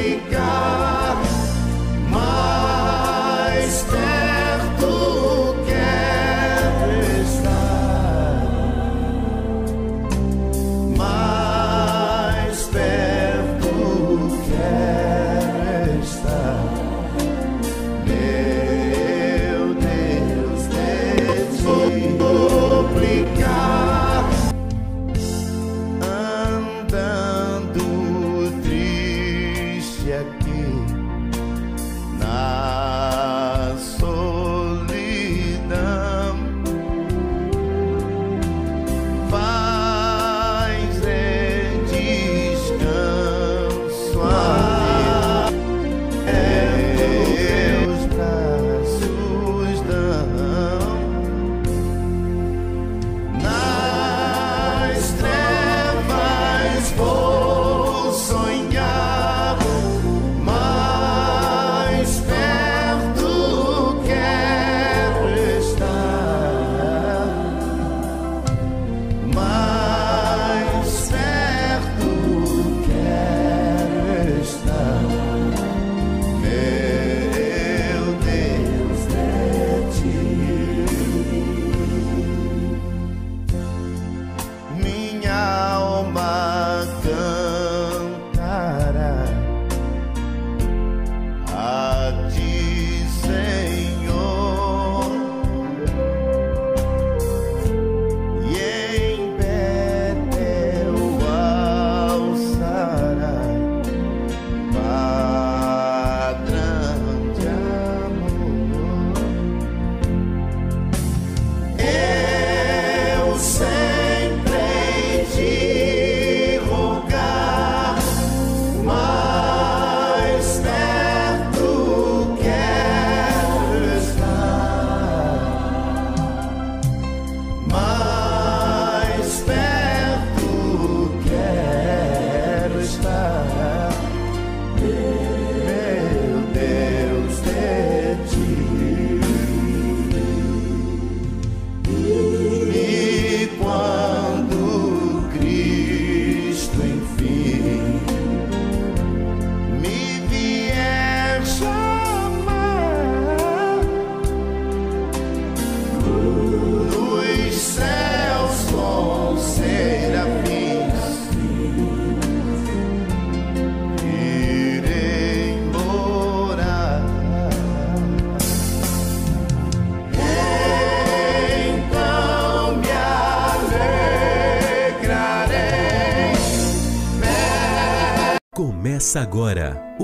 Começa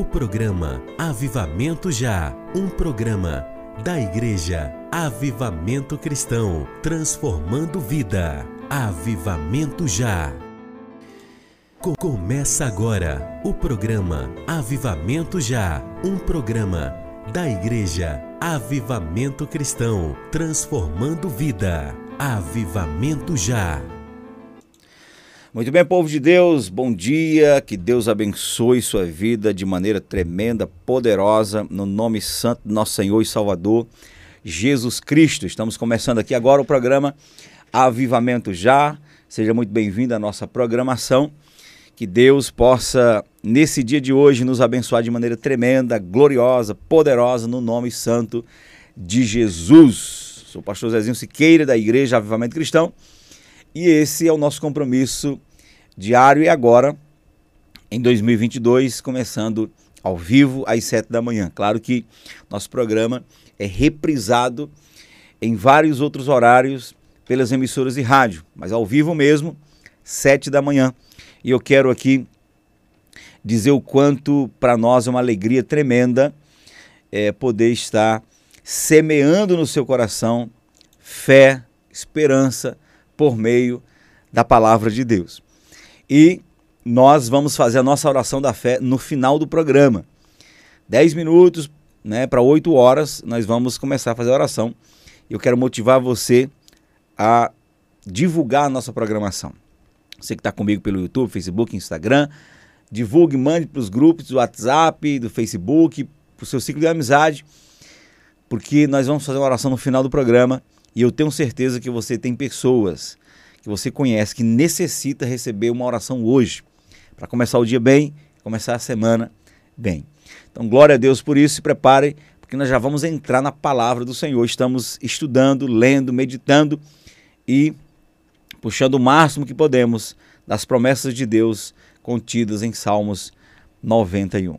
programa Avivamento Já, um programa da Igreja Avivamento Cristão, transformando vida. Avivamento Já. Começa agora o programa Avivamento Já, um programa da Igreja Avivamento Cristão, transformando vida. Avivamento Já. Muito bem, povo de Deus, bom dia, que Deus abençoe sua vida de maneira tremenda, poderosa, no nome santo do nosso Senhor e Salvador, Jesus Cristo. Estamos começando aqui agora o programa Avivamento Já. Seja muito bem-vindo à nossa programação. Que Deus possa, nesse dia de hoje, nos abençoar de maneira tremenda, gloriosa, poderosa, no nome santo de Jesus. Sou o pastor Zezinho Siqueira, da Igreja Avivamento Cristão. E esse é o nosso compromisso diário e agora, em 2022, começando ao vivo às 7 da manhã. Claro que nosso programa é reprisado em vários outros horários pelas emissoras de rádio, mas ao vivo mesmo, 7 da manhã. E eu quero aqui dizer o quanto para nós é uma alegria tremenda é, poder estar semeando no seu coração fé, esperança por meio da palavra de Deus. E nós vamos fazer a nossa oração da fé no final do programa. 10 minutos né, para 8 horas, nós vamos começar a fazer a oração. Eu quero motivar você a divulgar a nossa programação. Você que está comigo pelo YouTube, Facebook, Instagram, divulgue, mande para os grupos do WhatsApp, do Facebook, para o seu ciclo de amizade, porque nós vamos fazer uma oração no final do programa e eu tenho certeza que você tem pessoas que você conhece que necessita receber uma oração hoje, para começar o dia bem, começar a semana bem. Então, glória a Deus por isso, se prepare, porque nós já vamos entrar na palavra do Senhor. Estamos estudando, lendo, meditando e puxando o máximo que podemos das promessas de Deus contidas em Salmos 91.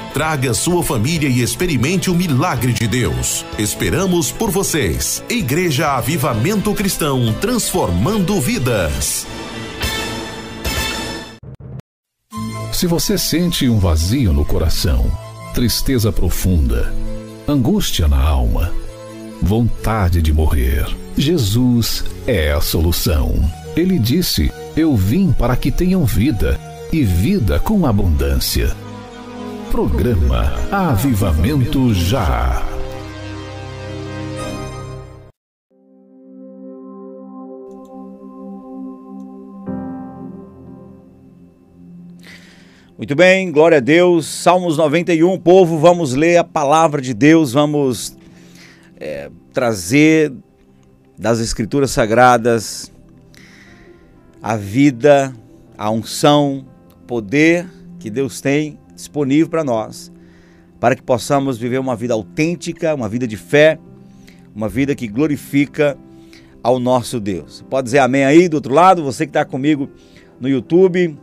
traga sua família e experimente o milagre de Deus. Esperamos por vocês. Igreja Avivamento Cristão, transformando vidas. Se você sente um vazio no coração, tristeza profunda, angústia na alma, vontade de morrer, Jesus é a solução. Ele disse: Eu vim para que tenham vida e vida com abundância. Programa Avivamento Já. Muito bem, glória a Deus. Salmos 91, povo, vamos ler a palavra de Deus, vamos é, trazer das Escrituras Sagradas a vida, a unção, o poder que Deus tem disponível para nós, para que possamos viver uma vida autêntica, uma vida de fé, uma vida que glorifica ao nosso Deus. Pode dizer amém aí do outro lado, você que está comigo no YouTube,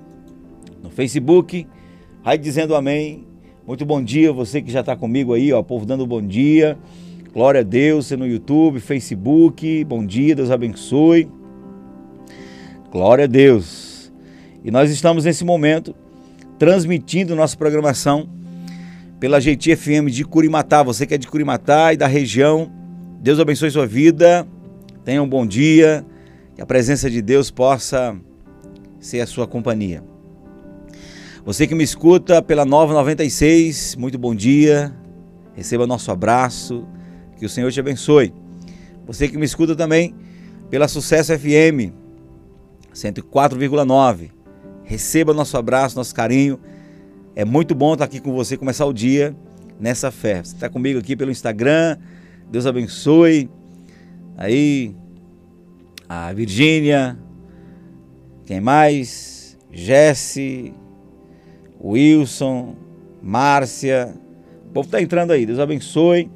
no Facebook, vai dizendo amém. Muito bom dia, você que já está comigo aí, ó, povo dando bom dia. Glória a Deus, você no YouTube, Facebook, bom dia, Deus abençoe. Glória a Deus. E nós estamos nesse momento transmitindo nossa programação pela GT FM de Curimatá. Você que é de Curimatá e da região, Deus abençoe sua vida. Tenha um bom dia. Que a presença de Deus possa ser a sua companhia. Você que me escuta pela 996, muito bom dia. Receba nosso abraço. Que o Senhor te abençoe. Você que me escuta também pela Sucesso FM 104,9. Receba nosso abraço, nosso carinho. É muito bom estar aqui com você, começar o dia nessa fé. Você está comigo aqui pelo Instagram. Deus abençoe. Aí, a Virgínia. Quem mais? Jesse. Wilson. Márcia. O povo está entrando aí. Deus abençoe.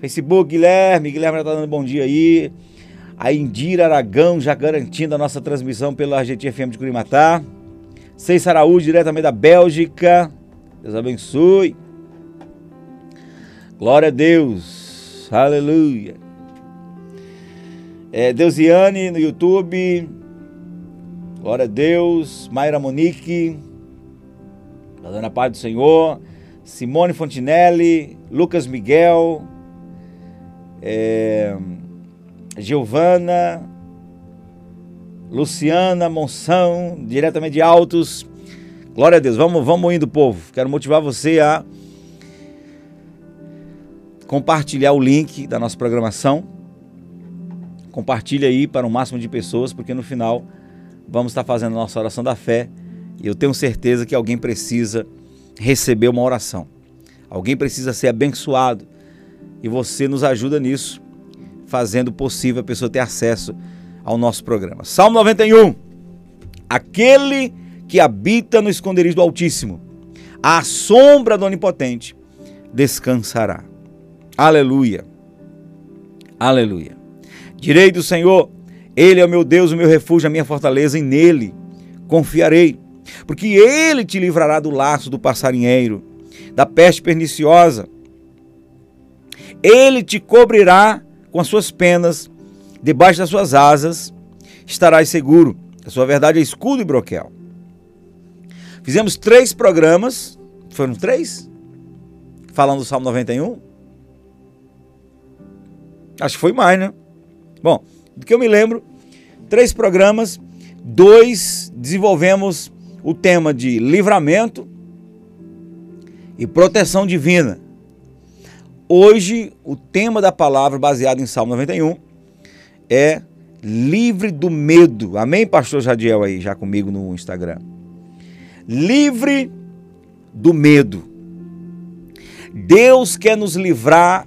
Facebook, Guilherme. Guilherme já está dando bom dia aí. A Indira Aragão já garantindo a nossa transmissão pela Argentina FM de Curimatá. Seis Araújo, diretamente da Bélgica. Deus abençoe. Glória a Deus. Aleluia. É, Deusiane no YouTube. Glória a Deus. Mayra Monique. Tá dando a paz do Senhor. Simone Fontinelli. Lucas Miguel. É, Giovana, Luciana Monção, diretamente de Altos. Glória a Deus. Vamos, vamos indo, povo. Quero motivar você a compartilhar o link da nossa programação. Compartilhe aí para o máximo de pessoas, porque no final vamos estar fazendo a nossa oração da fé. E eu tenho certeza que alguém precisa receber uma oração. Alguém precisa ser abençoado. E você nos ajuda nisso fazendo possível a pessoa ter acesso ao nosso programa. Salmo 91. Aquele que habita no esconderijo do Altíssimo, à sombra do Onipotente, descansará. Aleluia. Aleluia. Direi do Senhor, Ele é o meu Deus, o meu refúgio, a minha fortaleza, e nele confiarei. Porque Ele te livrará do laço do passarinheiro, da peste perniciosa. Ele te cobrirá com as suas penas, debaixo das suas asas, estarás seguro. A sua verdade é escudo e broquel. Fizemos três programas, foram três? Falando do Salmo 91? Acho que foi mais, né? Bom, do que eu me lembro, três programas, dois desenvolvemos o tema de livramento e proteção divina. Hoje, o tema da palavra, baseado em Salmo 91, é livre do medo. Amém, pastor Jadiel aí, já comigo no Instagram. Livre do medo. Deus quer nos livrar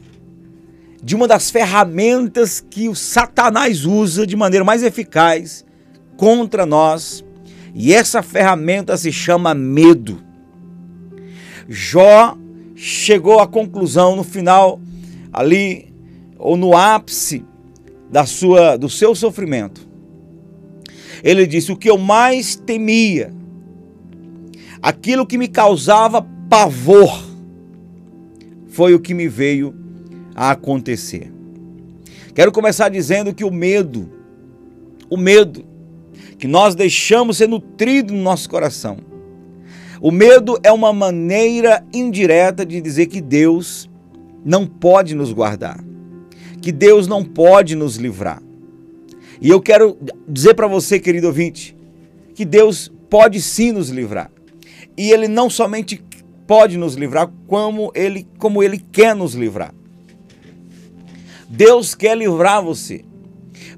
de uma das ferramentas que o Satanás usa de maneira mais eficaz contra nós, e essa ferramenta se chama medo. Jó chegou à conclusão no final ali ou no ápice da sua do seu sofrimento. Ele disse: "O que eu mais temia, aquilo que me causava pavor, foi o que me veio a acontecer." Quero começar dizendo que o medo, o medo que nós deixamos ser nutrido no nosso coração. O medo é uma maneira indireta de dizer que Deus não pode nos guardar que Deus não pode nos livrar. E eu quero dizer para você, querido ouvinte, que Deus pode sim nos livrar. E ele não somente pode nos livrar, como ele, como ele quer nos livrar. Deus quer livrar você.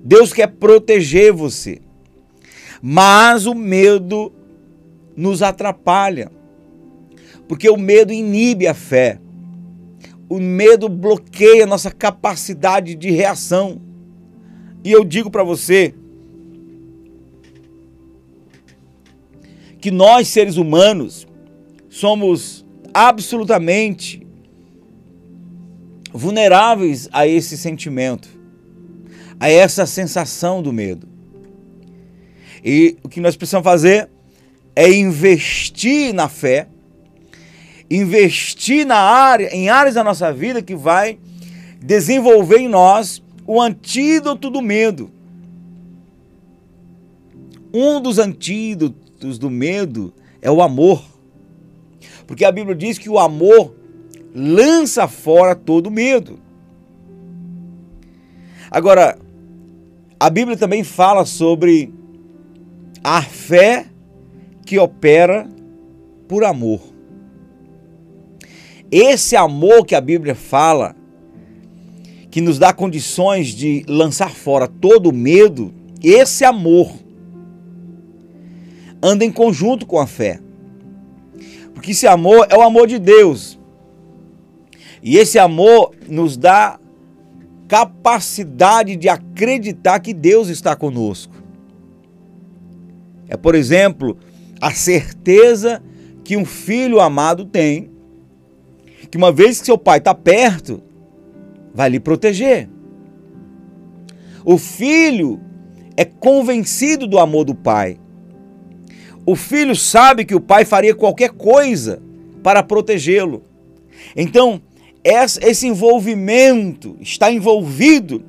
Deus quer proteger você. Mas o medo nos atrapalha. Porque o medo inibe a fé o medo bloqueia nossa capacidade de reação. E eu digo para você que nós, seres humanos, somos absolutamente vulneráveis a esse sentimento, a essa sensação do medo. E o que nós precisamos fazer é investir na fé investir na área, em áreas da nossa vida que vai desenvolver em nós o antídoto do medo. Um dos antídotos do medo é o amor. Porque a Bíblia diz que o amor lança fora todo medo. Agora, a Bíblia também fala sobre a fé que opera por amor. Esse amor que a Bíblia fala, que nos dá condições de lançar fora todo o medo, esse amor anda em conjunto com a fé. Porque esse amor é o amor de Deus. E esse amor nos dá capacidade de acreditar que Deus está conosco. É, por exemplo, a certeza que um filho amado tem que uma vez que seu pai está perto, vai lhe proteger. O filho é convencido do amor do pai. O filho sabe que o pai faria qualquer coisa para protegê-lo. Então, esse envolvimento, está envolvido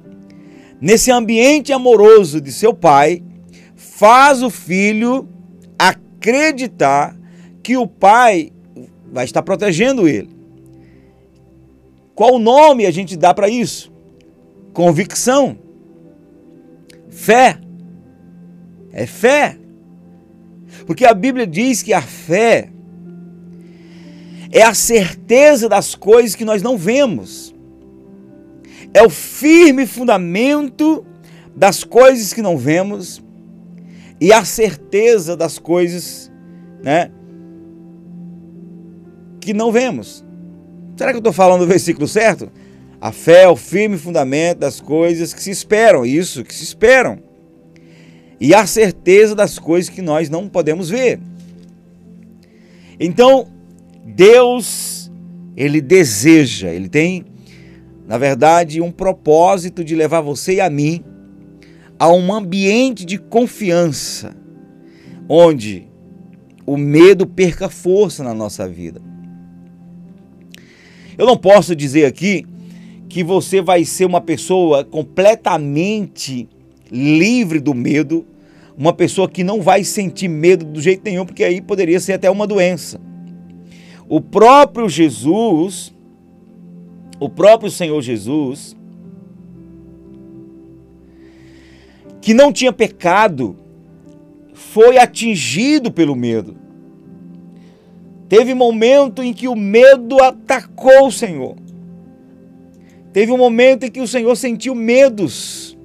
nesse ambiente amoroso de seu pai, faz o filho acreditar que o pai vai estar protegendo ele. Qual nome a gente dá para isso? Convicção. Fé. É fé. Porque a Bíblia diz que a fé é a certeza das coisas que nós não vemos. É o firme fundamento das coisas que não vemos e a certeza das coisas, né, que não vemos. Será que eu estou falando do versículo certo? A fé é o firme fundamento das coisas que se esperam, isso, que se esperam. E a certeza das coisas que nós não podemos ver. Então, Deus, ele deseja, ele tem, na verdade, um propósito de levar você e a mim a um ambiente de confiança, onde o medo perca força na nossa vida. Eu não posso dizer aqui que você vai ser uma pessoa completamente livre do medo, uma pessoa que não vai sentir medo do jeito nenhum, porque aí poderia ser até uma doença. O próprio Jesus, o próprio Senhor Jesus, que não tinha pecado, foi atingido pelo medo. Teve momento em que o medo atacou o Senhor. Teve um momento em que o Senhor sentiu medos.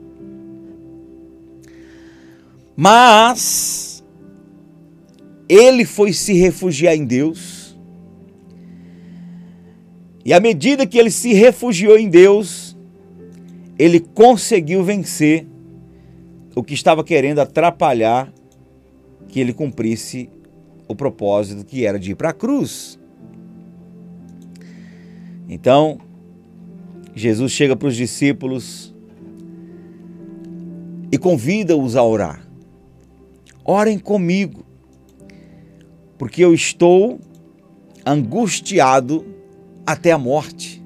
Mas ele foi se refugiar em Deus. E à medida que ele se refugiou em Deus, ele conseguiu vencer o que estava querendo atrapalhar que ele cumprisse o propósito que era de ir para a cruz. Então, Jesus chega para os discípulos e convida-os a orar. Orem comigo, porque eu estou angustiado até a morte.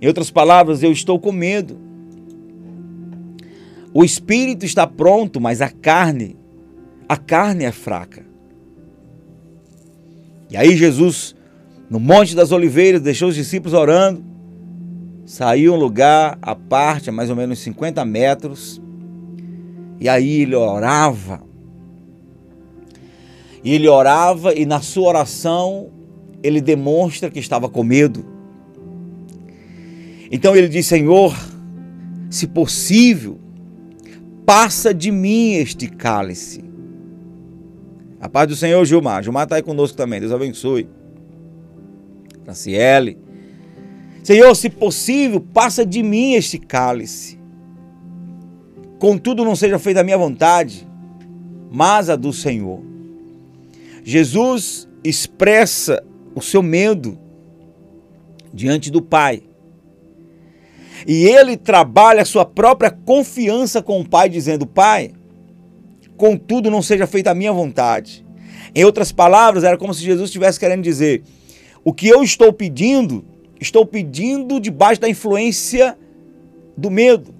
Em outras palavras, eu estou com medo. O espírito está pronto, mas a carne, a carne é fraca. E aí Jesus, no Monte das Oliveiras, deixou os discípulos orando saiu um lugar à parte, a mais ou menos 50 metros, e aí ele orava. E ele orava, e na sua oração ele demonstra que estava com medo. Então ele diz: Senhor, se possível, passa de mim este cálice. A paz do Senhor, Gilmar. Gilmar está aí conosco também. Deus abençoe. Franciele. Senhor, se possível, passa de mim este cálice. Contudo, não seja feita a minha vontade, mas a do Senhor. Jesus expressa o seu medo diante do Pai. E ele trabalha a sua própria confiança com o Pai, dizendo: Pai, contudo, não seja feita a minha vontade. Em outras palavras, era como se Jesus estivesse querendo dizer: o que eu estou pedindo Estou pedindo debaixo da influência do medo.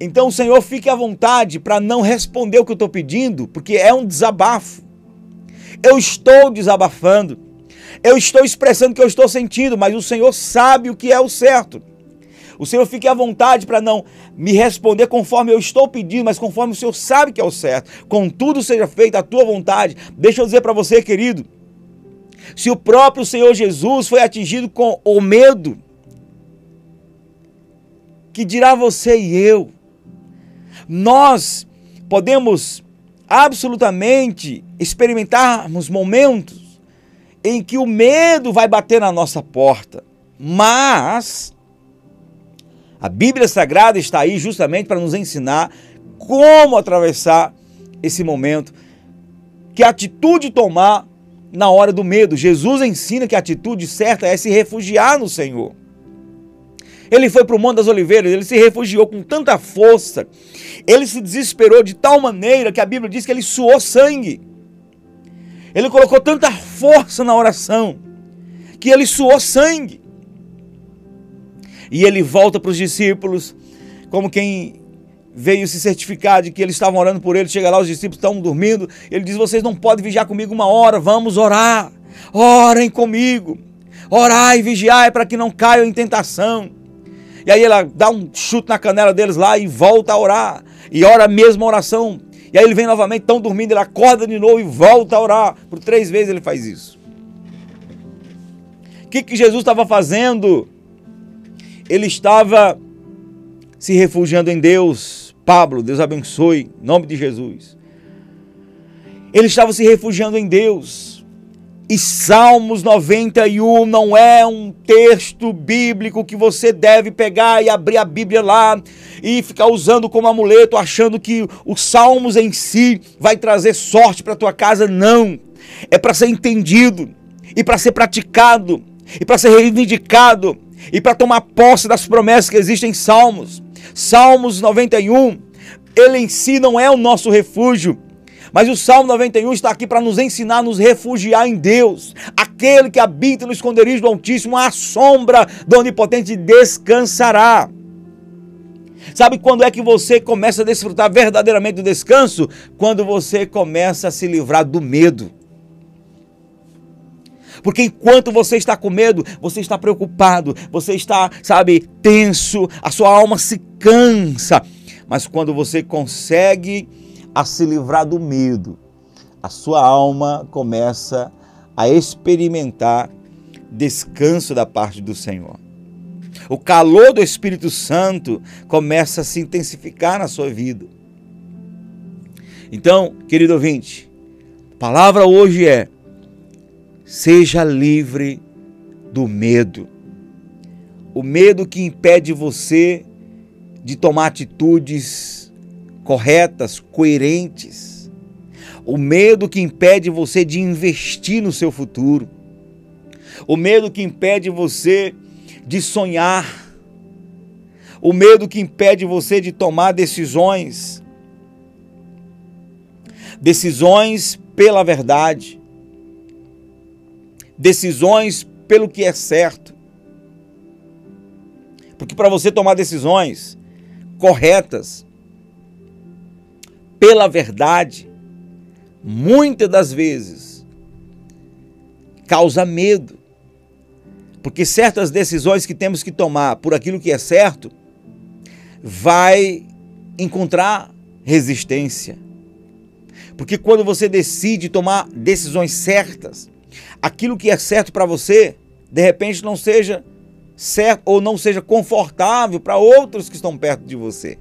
Então, o Senhor, fique à vontade para não responder o que eu estou pedindo, porque é um desabafo. Eu estou desabafando. Eu estou expressando o que eu estou sentindo, mas o Senhor sabe o que é o certo. O Senhor fique à vontade para não me responder conforme eu estou pedindo, mas conforme o Senhor sabe que é o certo. Contudo seja feita a tua vontade. Deixa eu dizer para você, querido, se o próprio Senhor Jesus foi atingido com o medo, que dirá você e eu? Nós podemos absolutamente experimentarmos momentos em que o medo vai bater na nossa porta, mas a Bíblia Sagrada está aí justamente para nos ensinar como atravessar esse momento, que atitude tomar na hora do medo. Jesus ensina que a atitude certa é se refugiar no Senhor. Ele foi para o Monte das Oliveiras, ele se refugiou com tanta força, ele se desesperou de tal maneira que a Bíblia diz que ele suou sangue. Ele colocou tanta força na oração que ele suou sangue. E ele volta para os discípulos, como quem veio se certificar de que eles estavam orando por ele. Chega lá, os discípulos estão dormindo. Ele diz: Vocês não podem vigiar comigo uma hora, vamos orar. Orem comigo. Orai e vigiai para que não caiam em tentação. E aí ela dá um chute na canela deles lá e volta a orar. E ora a mesma oração. E aí ele vem novamente, estão dormindo, ele acorda de novo e volta a orar. Por três vezes ele faz isso. O que, que Jesus estava fazendo? Ele estava se refugiando em Deus. Pablo, Deus abençoe, em nome de Jesus. Ele estava se refugiando em Deus. E Salmos 91 não é um texto bíblico que você deve pegar e abrir a Bíblia lá e ficar usando como amuleto, achando que os Salmos em si vai trazer sorte para tua casa. Não. É para ser entendido e para ser praticado e para ser reivindicado e para tomar posse das promessas que existem em Salmos. Salmos 91, ele em si não é o nosso refúgio, mas o Salmo 91 está aqui para nos ensinar a nos refugiar em Deus, aquele que habita no esconderijo do Altíssimo, a sombra do Onipotente descansará. Sabe quando é que você começa a desfrutar verdadeiramente do descanso? Quando você começa a se livrar do medo. Porque enquanto você está com medo, você está preocupado, você está, sabe, tenso, a sua alma se cansa. Mas quando você consegue a se livrar do medo, a sua alma começa a experimentar descanso da parte do Senhor. O calor do Espírito Santo começa a se intensificar na sua vida. Então, querido ouvinte, a palavra hoje é: seja livre do medo. O medo que impede você de tomar atitudes corretas, coerentes. O medo que impede você de investir no seu futuro. O medo que impede você de sonhar. O medo que impede você de tomar decisões. Decisões pela verdade. Decisões pelo que é certo. Porque para você tomar decisões corretas, pela verdade, muitas das vezes causa medo. Porque certas decisões que temos que tomar por aquilo que é certo vai encontrar resistência. Porque quando você decide tomar decisões certas, aquilo que é certo para você, de repente não seja certo ou não seja confortável para outros que estão perto de você.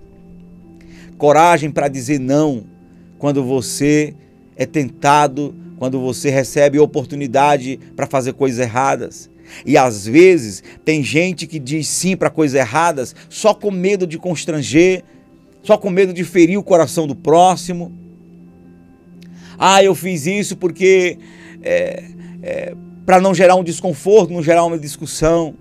Coragem para dizer não quando você é tentado, quando você recebe oportunidade para fazer coisas erradas. E às vezes tem gente que diz sim para coisas erradas só com medo de constranger, só com medo de ferir o coração do próximo. Ah, eu fiz isso porque é, é, para não gerar um desconforto, não gerar uma discussão.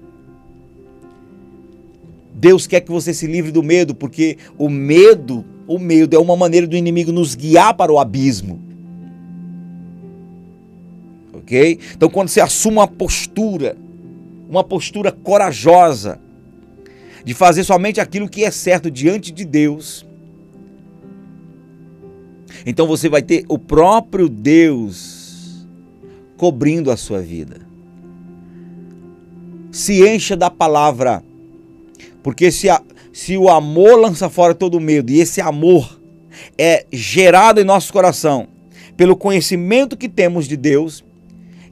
Deus quer que você se livre do medo, porque o medo, o medo é uma maneira do inimigo nos guiar para o abismo. OK? Então quando você assume uma postura, uma postura corajosa de fazer somente aquilo que é certo diante de Deus, então você vai ter o próprio Deus cobrindo a sua vida. Se encha da palavra, porque se, a, se o amor lança fora todo medo, e esse amor é gerado em nosso coração pelo conhecimento que temos de Deus,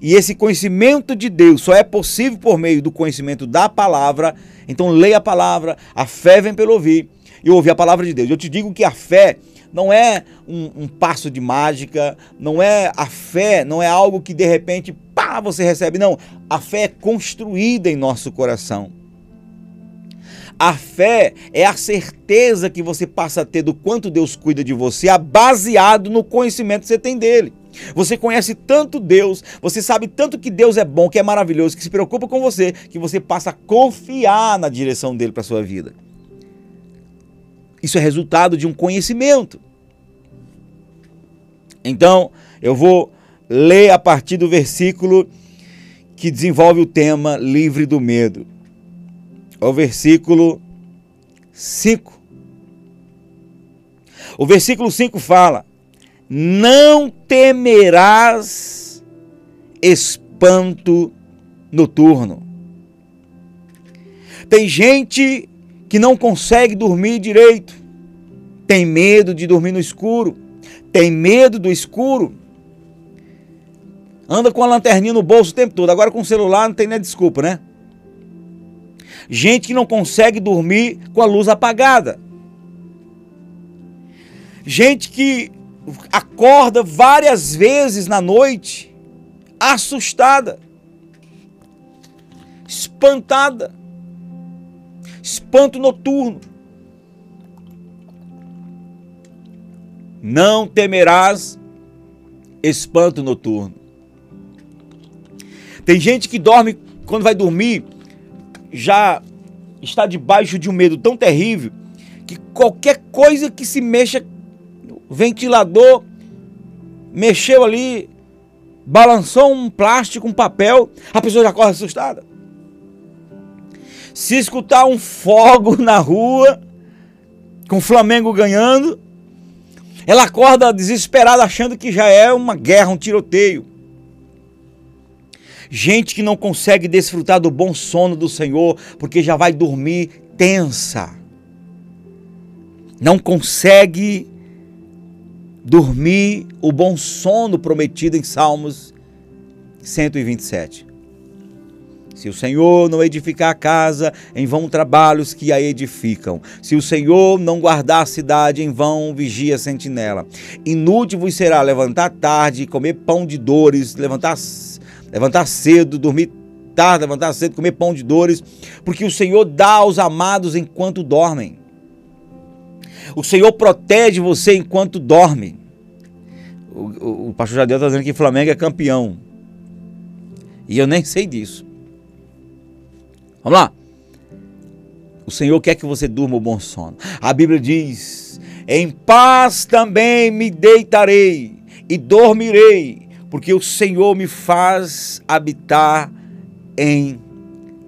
e esse conhecimento de Deus só é possível por meio do conhecimento da palavra, então leia a palavra, a fé vem pelo ouvir, e ouvir a palavra de Deus. Eu te digo que a fé não é um, um, passo de mágica, não é a fé, não é algo que de repente, pá, você recebe. Não, a fé é construída em nosso coração. A fé é a certeza que você passa a ter do quanto Deus cuida de você, baseado no conhecimento que você tem dele. Você conhece tanto Deus, você sabe tanto que Deus é bom, que é maravilhoso, que se preocupa com você, que você passa a confiar na direção dele para sua vida. Isso é resultado de um conhecimento. Então, eu vou ler a partir do versículo que desenvolve o tema livre do medo. O versículo 5. O versículo 5 fala: Não temerás espanto noturno. Tem gente que não consegue dormir direito, tem medo de dormir no escuro tem medo do escuro, anda com a lanterninha no bolso o tempo todo. Agora com o celular não tem nem desculpa, né? Gente que não consegue dormir com a luz apagada. Gente que acorda várias vezes na noite assustada, espantada, espanto noturno. não temerás espanto noturno. Tem gente que dorme, quando vai dormir, já está debaixo de um medo tão terrível que qualquer coisa que se mexa, ventilador, mexeu ali, balançou um plástico, um papel, a pessoa já corre assustada. Se escutar um fogo na rua, com o Flamengo ganhando, ela acorda desesperada achando que já é uma guerra, um tiroteio. Gente que não consegue desfrutar do bom sono do Senhor porque já vai dormir tensa. Não consegue dormir o bom sono prometido em Salmos 127. Se o Senhor não edificar a casa, em vão trabalhos que a edificam. Se o Senhor não guardar a cidade, em vão vigia a sentinela. Inútil vos será levantar tarde, comer pão de dores, levantar, levantar cedo, dormir tarde, levantar cedo, comer pão de dores, porque o Senhor dá aos amados enquanto dormem. O Senhor protege você enquanto dorme. O, o, o pastor Jadel está dizendo que Flamengo é campeão. E eu nem sei disso. Vamos lá. O Senhor quer que você durma o bom sono. A Bíblia diz: Em paz também me deitarei e dormirei, porque o Senhor me faz habitar em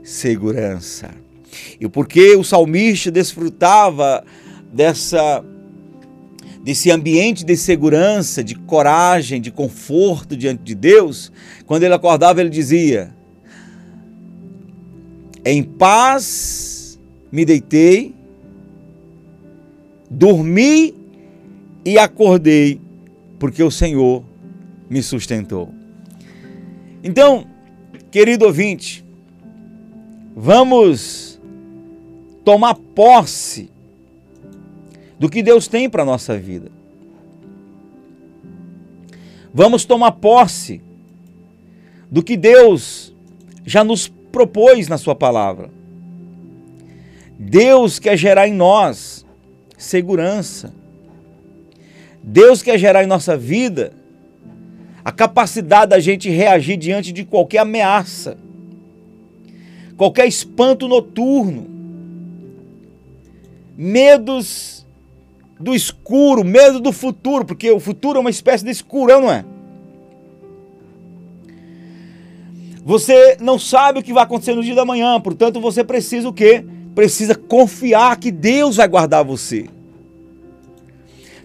segurança. E porque o salmista desfrutava dessa desse ambiente de segurança, de coragem, de conforto diante de Deus, quando ele acordava, ele dizia: Em paz me deitei, dormi e acordei, porque o Senhor me sustentou. Então, querido ouvinte, vamos tomar posse do que Deus tem para a nossa vida. Vamos tomar posse do que Deus já nos propôs na Sua palavra. Deus quer gerar em nós segurança. Deus quer gerar em nossa vida a capacidade da gente reagir diante de qualquer ameaça, qualquer espanto noturno, medos do escuro, medo do futuro, porque o futuro é uma espécie de escurão, não é? Você não sabe o que vai acontecer no dia da manhã, portanto você precisa o quê? Precisa confiar que Deus vai guardar você.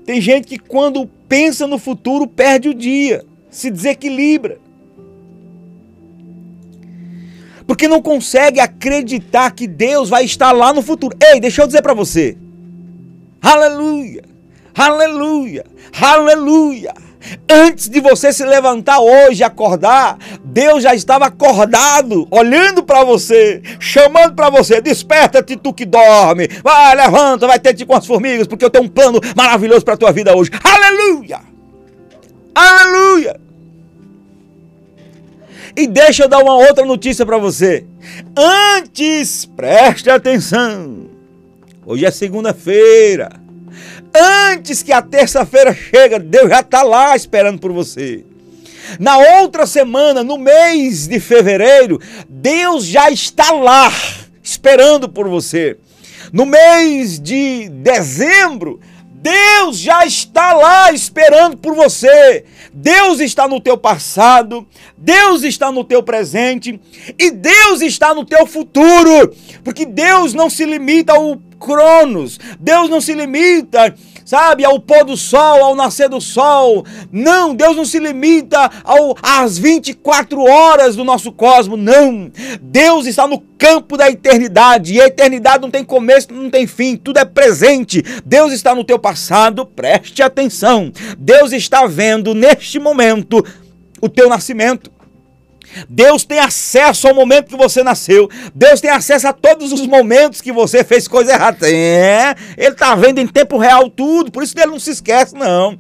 Tem gente que quando pensa no futuro perde o dia, se desequilibra. Porque não consegue acreditar que Deus vai estar lá no futuro. Ei, deixa eu dizer para você. Aleluia! Aleluia! Aleluia! Antes de você se levantar hoje, acordar, Deus já estava acordado, olhando para você, chamando para você: desperta-te tu que dorme, vai, levanta, vai ter-te com as formigas, porque eu tenho um plano maravilhoso para a tua vida hoje. Aleluia! Aleluia! E deixa eu dar uma outra notícia para você. Antes, preste atenção. Hoje é segunda-feira. Antes que a terça-feira chega, Deus já está lá esperando por você. Na outra semana, no mês de fevereiro, Deus já está lá esperando por você. No mês de dezembro, Deus já está lá esperando por você. Deus está no teu passado, Deus está no teu presente e Deus está no teu futuro, porque Deus não se limita ao cronos. Deus não se limita, sabe, ao pôr do sol, ao nascer do sol. Não, Deus não se limita ao, às 24 horas do nosso cosmos. Não. Deus está no campo da eternidade. E a eternidade não tem começo, não tem fim, tudo é presente. Deus está no teu passado, preste atenção. Deus está vendo neste momento o teu nascimento. Deus tem acesso ao momento que você nasceu. Deus tem acesso a todos os momentos que você fez coisa errada. É, ele está vendo em tempo real tudo, por isso ele não se esquece, não.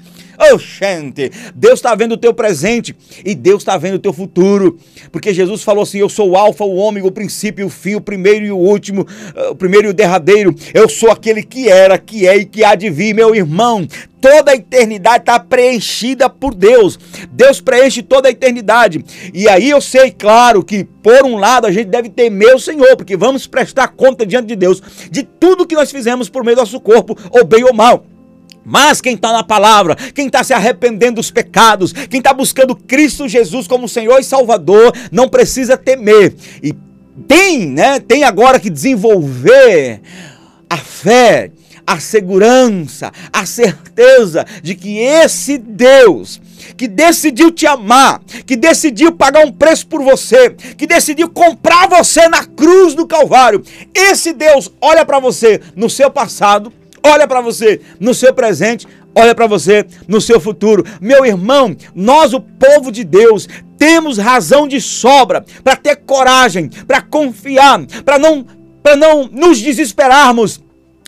Oxente, Deus está vendo o teu presente e Deus está vendo o teu futuro. Porque Jesus falou assim: Eu sou o Alfa, o Ômega, o princípio o fim, o primeiro e o último, eh, o primeiro e o derradeiro. Eu sou aquele que era, que é e que há de vir, meu irmão. Toda a eternidade está preenchida por Deus. Deus preenche toda a eternidade. E aí eu sei, claro, que por um lado a gente deve temer o Senhor, porque vamos prestar conta diante de Deus de tudo que nós fizemos por meio do nosso corpo, ou bem ou mal. Mas quem está na palavra, quem está se arrependendo dos pecados, quem está buscando Cristo Jesus como Senhor e Salvador, não precisa temer. E tem, né? Tem agora que desenvolver a fé, a segurança, a certeza de que esse Deus que decidiu te amar, que decidiu pagar um preço por você, que decidiu comprar você na cruz do Calvário, esse Deus olha para você no seu passado olha para você no seu presente, olha para você no seu futuro. Meu irmão, nós, o povo de Deus, temos razão de sobra para ter coragem, para confiar, para não, não nos desesperarmos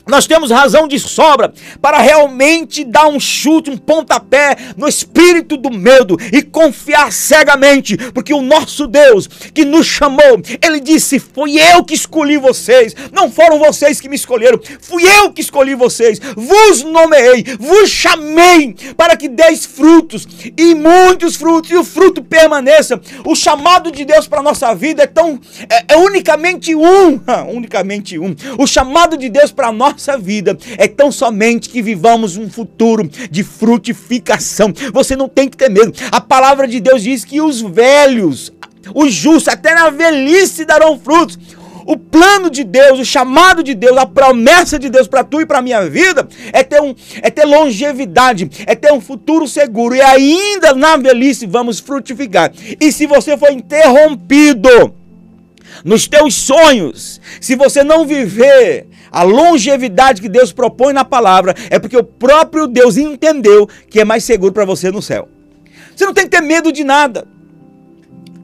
nós temos razão de sobra para realmente dar um chute, um pontapé no espírito do medo e confiar cegamente, porque o nosso Deus que nos chamou, ele disse: Fui eu que escolhi vocês, não foram vocês que me escolheram, fui eu que escolhi vocês, vos nomeei, vos chamei para que deis frutos e muitos frutos, e o fruto permaneça. O chamado de Deus para a nossa vida é tão, é, é unicamente um, unicamente um. O chamado de Deus para nós nossa vida é tão somente que vivamos um futuro de frutificação. Você não tem que ter medo. A palavra de Deus diz que os velhos, os justos, até na velhice darão frutos. O plano de Deus, o chamado de Deus, a promessa de Deus para tu e para minha vida é ter, um, é ter longevidade, é ter um futuro seguro e ainda na velhice vamos frutificar. E se você for interrompido nos teus sonhos, se você não viver a longevidade que Deus propõe na palavra é porque o próprio Deus entendeu que é mais seguro para você no céu. Você não tem que ter medo de nada.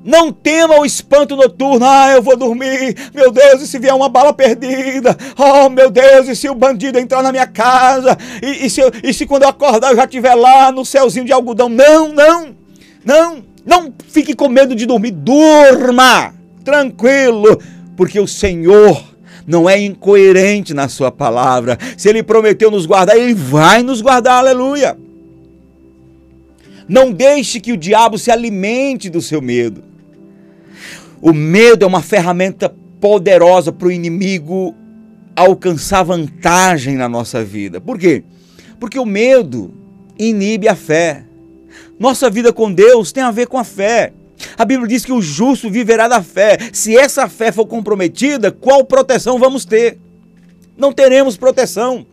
Não tema o espanto noturno. Ah, eu vou dormir. Meu Deus, e se vier uma bala perdida? Oh, meu Deus, e se o bandido entrar na minha casa? E, e, se, e se quando eu acordar eu já estiver lá no céuzinho de algodão? Não, não, não. Não fique com medo de dormir. Durma tranquilo, porque o Senhor não é incoerente na sua palavra. Se ele prometeu nos guardar, ele vai nos guardar, aleluia. Não deixe que o diabo se alimente do seu medo. O medo é uma ferramenta poderosa para o inimigo alcançar vantagem na nossa vida. Por quê? Porque o medo inibe a fé. Nossa vida com Deus tem a ver com a fé. A Bíblia diz que o justo viverá da fé. Se essa fé for comprometida, qual proteção vamos ter? Não teremos proteção.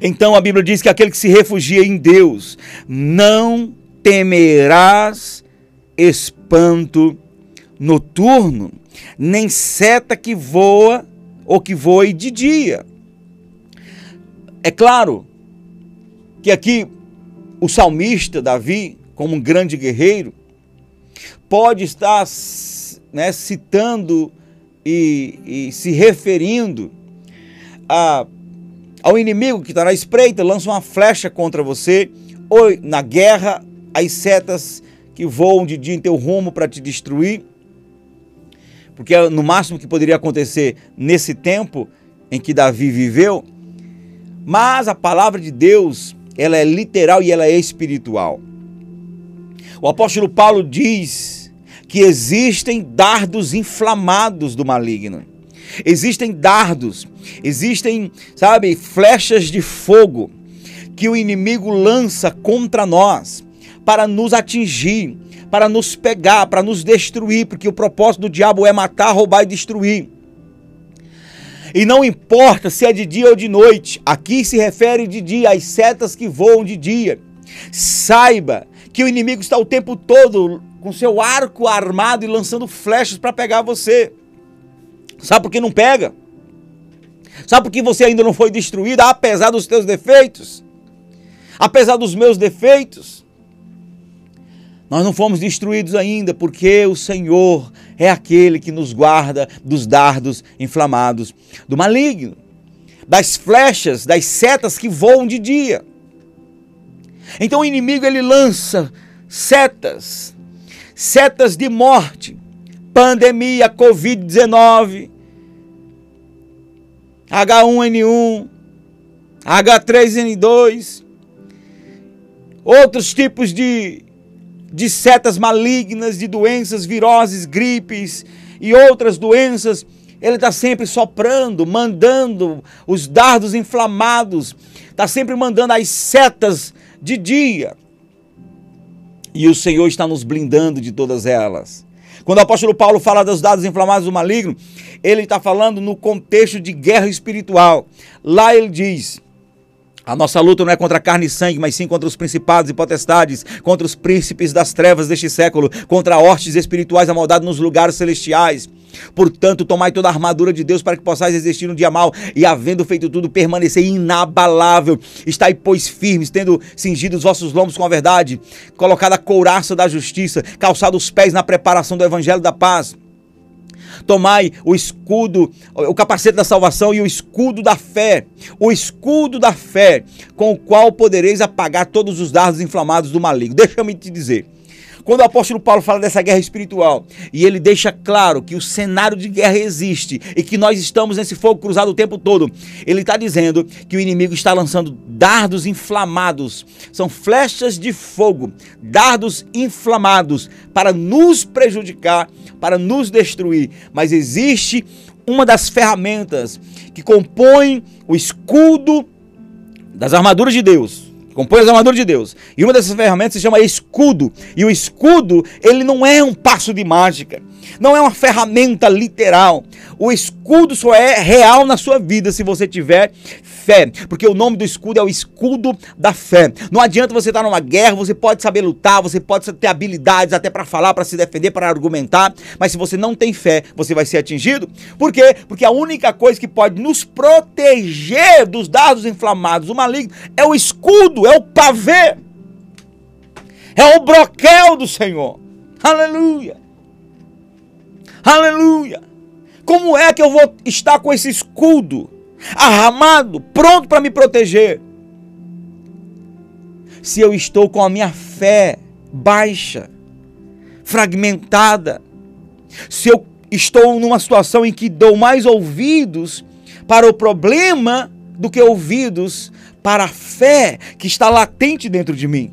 Então a Bíblia diz que aquele que se refugia em Deus não temerás espanto noturno, nem seta que voa ou que voe de dia. É claro que aqui o salmista Davi, como um grande guerreiro, pode estar né, citando e, e, se referindo a, ao inimigo que está na espreita, lança uma flecha contra você, ou na guerra, as setas que voam de dia em teu rumo para te destruir. Porque é no máximo que poderia acontecer nesse tempo em que Davi viveu. Mas a palavra de Deus, ela é literal e ela é espiritual. O apóstolo Paulo diz que existem dardos inflamados do maligno. Existem dardos, existem, sabe, flechas de fogo que o inimigo lança contra nós para nos atingir, para nos pegar, para nos destruir, porque o propósito do diabo é matar, roubar e destruir. E não importa se é de dia ou de noite, aqui se refere de dia às setas que voam de dia. Saiba que o inimigo está o tempo todo com seu arco armado e lançando flechas para pegar você. Sabe por que não pega? Sabe por que você ainda não foi destruído, apesar dos teus defeitos? Apesar dos meus defeitos? Nós não fomos destruídos ainda, porque o Senhor é aquele que nos guarda dos dardos inflamados do maligno, das flechas, das setas que voam de dia. Então o inimigo ele lança setas, setas de morte, pandemia, Covid-19, H1N1, H3N2, outros tipos de, de setas malignas, de doenças, viroses, gripes e outras doenças. Ele está sempre soprando, mandando os dardos inflamados, está sempre mandando as setas de dia. E o Senhor está nos blindando de todas elas. Quando o apóstolo Paulo fala dos dados inflamados do maligno, ele está falando no contexto de guerra espiritual. Lá ele diz: A nossa luta não é contra carne e sangue, mas sim contra os principados e potestades, contra os príncipes das trevas deste século, contra hostes espirituais amoldados nos lugares celestiais. Portanto, tomai toda a armadura de Deus para que possais resistir no dia mal e, havendo feito tudo, permanecer inabalável. Estai, pois, firmes, tendo cingido os vossos lombos com a verdade, colocada a couraça da justiça, calçado os pés na preparação do evangelho da paz Tomai o escudo, o capacete da salvação e o escudo da fé. O escudo da fé, com o qual podereis apagar todos os dardos inflamados do maligno. Deixa-me te dizer. Quando o apóstolo Paulo fala dessa guerra espiritual e ele deixa claro que o cenário de guerra existe e que nós estamos nesse fogo cruzado o tempo todo, ele está dizendo que o inimigo está lançando dardos inflamados, são flechas de fogo, dardos inflamados para nos prejudicar, para nos destruir. Mas existe uma das ferramentas que compõe o escudo das armaduras de Deus compõe as armaduras de Deus. E uma dessas ferramentas se chama escudo. E o escudo, ele não é um passo de mágica. Não é uma ferramenta literal. O escudo só é real na sua vida se você tiver fé. Porque o nome do escudo é o escudo da fé. Não adianta você estar numa guerra, você pode saber lutar, você pode ter habilidades até para falar, para se defender, para argumentar. Mas se você não tem fé, você vai ser atingido. Por quê? Porque a única coisa que pode nos proteger dos dados inflamados do maligno é o escudo, é o pavê. É o broquel do Senhor. Aleluia. Aleluia! Como é que eu vou estar com esse escudo armado, pronto para me proteger? Se eu estou com a minha fé baixa, fragmentada, se eu estou numa situação em que dou mais ouvidos para o problema do que ouvidos para a fé que está latente dentro de mim.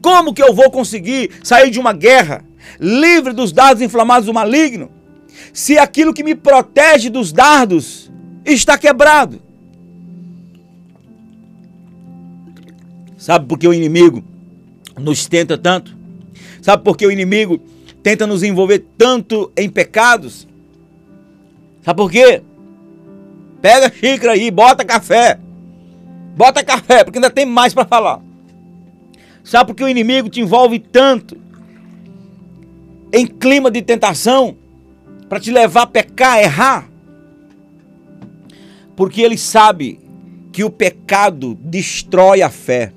Como que eu vou conseguir sair de uma guerra livre dos dardos inflamados do maligno, se aquilo que me protege dos dardos está quebrado? Sabe por que o inimigo nos tenta tanto? Sabe por que o inimigo tenta nos envolver tanto em pecados? Sabe por quê? Pega a xícara aí, bota café. Bota café, porque ainda tem mais para falar. Sabe por que o inimigo te envolve tanto em clima de tentação para te levar a pecar, errar. Porque ele sabe que o pecado destrói a fé.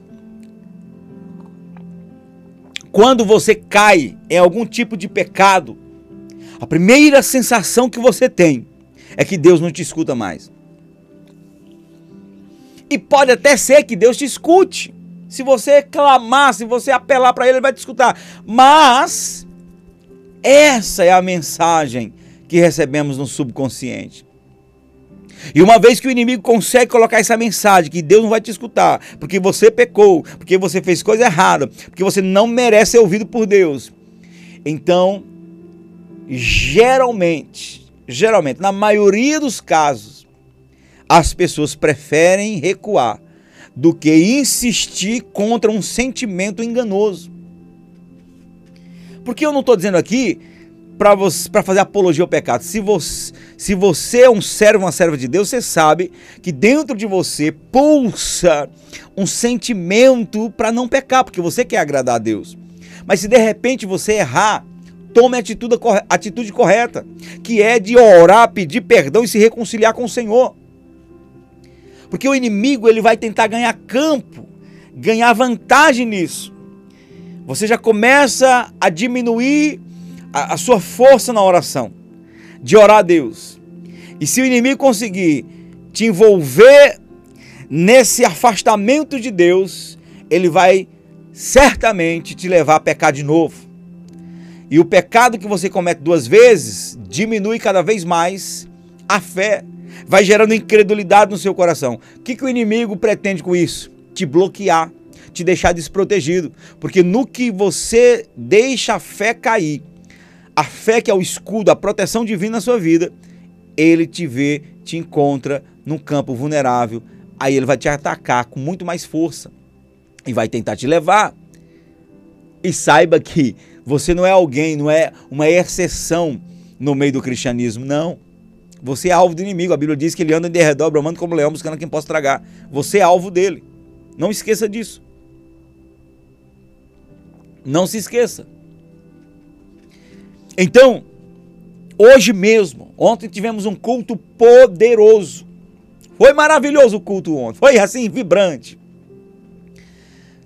Quando você cai em algum tipo de pecado, a primeira sensação que você tem é que Deus não te escuta mais. E pode até ser que Deus te escute. Se você clamar, se você apelar para ele, ele vai te escutar. Mas essa é a mensagem que recebemos no subconsciente. E uma vez que o inimigo consegue colocar essa mensagem que Deus não vai te escutar, porque você pecou, porque você fez coisa errada, porque você não merece ser ouvido por Deus. Então, geralmente, geralmente, na maioria dos casos, as pessoas preferem recuar do que insistir contra um sentimento enganoso. Porque eu não estou dizendo aqui para fazer apologia ao pecado. Se você, se você é um servo, uma serva de Deus, você sabe que dentro de você pulsa um sentimento para não pecar, porque você quer agradar a Deus. Mas se de repente você errar, tome a atitude, atitude correta, que é de orar, pedir perdão e se reconciliar com o Senhor. Porque o inimigo ele vai tentar ganhar campo, ganhar vantagem nisso você já começa a diminuir a, a sua força na oração, de orar a Deus. E se o inimigo conseguir te envolver nesse afastamento de Deus, ele vai certamente te levar a pecar de novo. E o pecado que você comete duas vezes diminui cada vez mais a fé, vai gerando incredulidade no seu coração. O que, que o inimigo pretende com isso? Te bloquear te deixar desprotegido. Porque no que você deixa a fé cair, a fé que é o escudo, a proteção divina na sua vida, ele te vê, te encontra num campo vulnerável. Aí ele vai te atacar com muito mais força e vai tentar te levar. E saiba que você não é alguém, não é uma exceção no meio do cristianismo, não. Você é alvo do inimigo. A Bíblia diz que ele anda de redor, bramando como leão, buscando quem possa tragar. Você é alvo dele. Não esqueça disso. Não se esqueça. Então, hoje mesmo, ontem tivemos um culto poderoso. Foi maravilhoso o culto ontem. Foi assim, vibrante.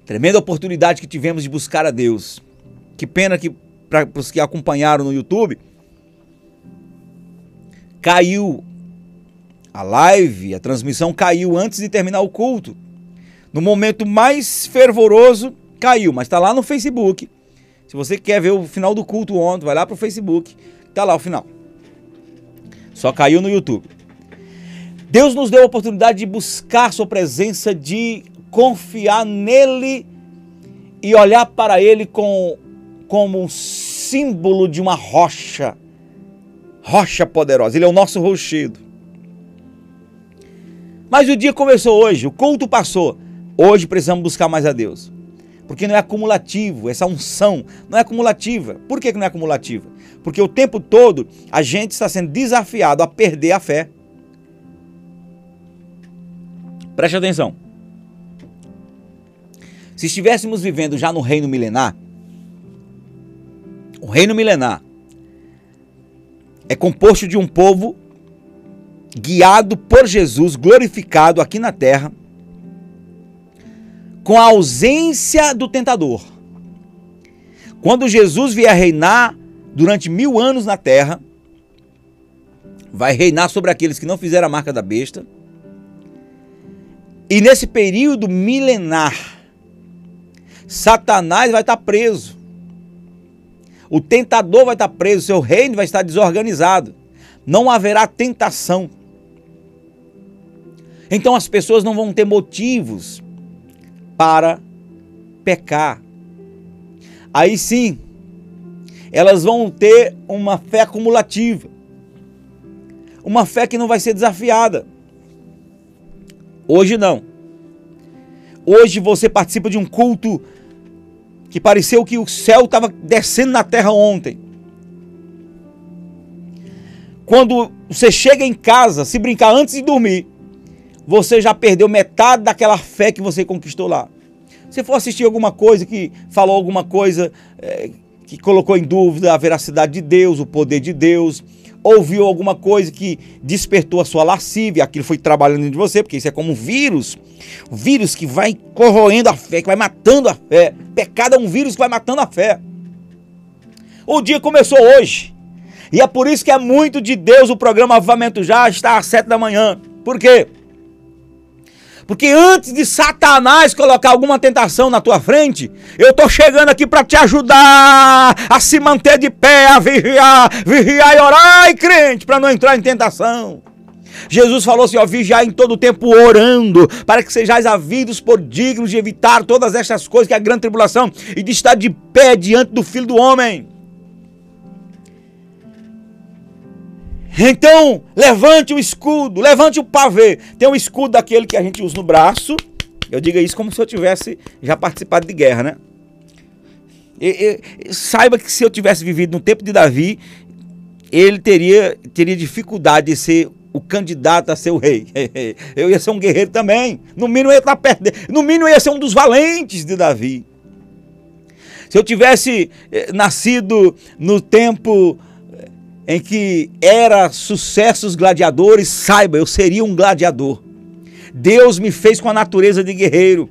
Tremenda oportunidade que tivemos de buscar a Deus. Que pena que, para os que acompanharam no YouTube, caiu a live, a transmissão caiu antes de terminar o culto. No momento mais fervoroso, caiu, mas está lá no Facebook. Se você quer ver o final do culto ontem, vai lá para o Facebook, está lá o final. Só caiu no YouTube. Deus nos deu a oportunidade de buscar Sua presença, de confiar nele e olhar para ele com, como um símbolo de uma rocha rocha poderosa, ele é o nosso rochedo. Mas o dia começou hoje, o culto passou. Hoje precisamos buscar mais a Deus. Porque não é acumulativo, essa unção não é acumulativa. Por que não é acumulativa? Porque o tempo todo a gente está sendo desafiado a perder a fé. Preste atenção. Se estivéssemos vivendo já no reino milenar, o reino milenar é composto de um povo guiado por Jesus, glorificado aqui na terra, com a ausência do tentador. Quando Jesus vier reinar durante mil anos na terra, vai reinar sobre aqueles que não fizeram a marca da besta. E nesse período milenar, Satanás vai estar preso. O tentador vai estar preso, seu reino vai estar desorganizado. Não haverá tentação. Então as pessoas não vão ter motivos para pecar. Aí sim, elas vão ter uma fé acumulativa. Uma fé que não vai ser desafiada. Hoje não. Hoje você participa de um culto que pareceu que o céu estava descendo na terra ontem. Quando você chega em casa, se brincar antes de dormir, você já perdeu metade daquela fé que você conquistou lá. Se for assistir alguma coisa que falou alguma coisa é, que colocou em dúvida a veracidade de Deus, o poder de Deus, ouviu alguma coisa que despertou a sua lascívia, aquilo foi trabalhando dentro de você, porque isso é como um vírus, um vírus que vai corroendo a fé, que vai matando a fé. Pecado é um vírus que vai matando a fé. O dia começou hoje. E é por isso que é muito de Deus o programa Avivamento Já está às sete da manhã. Por quê? Porque antes de Satanás colocar alguma tentação na tua frente, eu tô chegando aqui para te ajudar a se manter de pé, a vigiar, vigiar e orar, e crente, para não entrar em tentação. Jesus falou assim: ó, vigiar em todo tempo orando, para que sejais havidos por dignos de evitar todas estas coisas, que é a grande tribulação, e de estar de pé diante do Filho do Homem. Então, levante o escudo, levante o pavê. Tem um escudo daquele que a gente usa no braço. Eu digo isso como se eu tivesse já participado de guerra, né? E, e, saiba que se eu tivesse vivido no tempo de Davi, ele teria, teria dificuldade de ser o candidato a ser o rei. Eu ia ser um guerreiro também. No mínimo eu ia estar perto No mínimo eu ia ser um dos valentes de Davi. Se eu tivesse eh, nascido no tempo em que era sucessos gladiadores, saiba, eu seria um gladiador. Deus me fez com a natureza de guerreiro.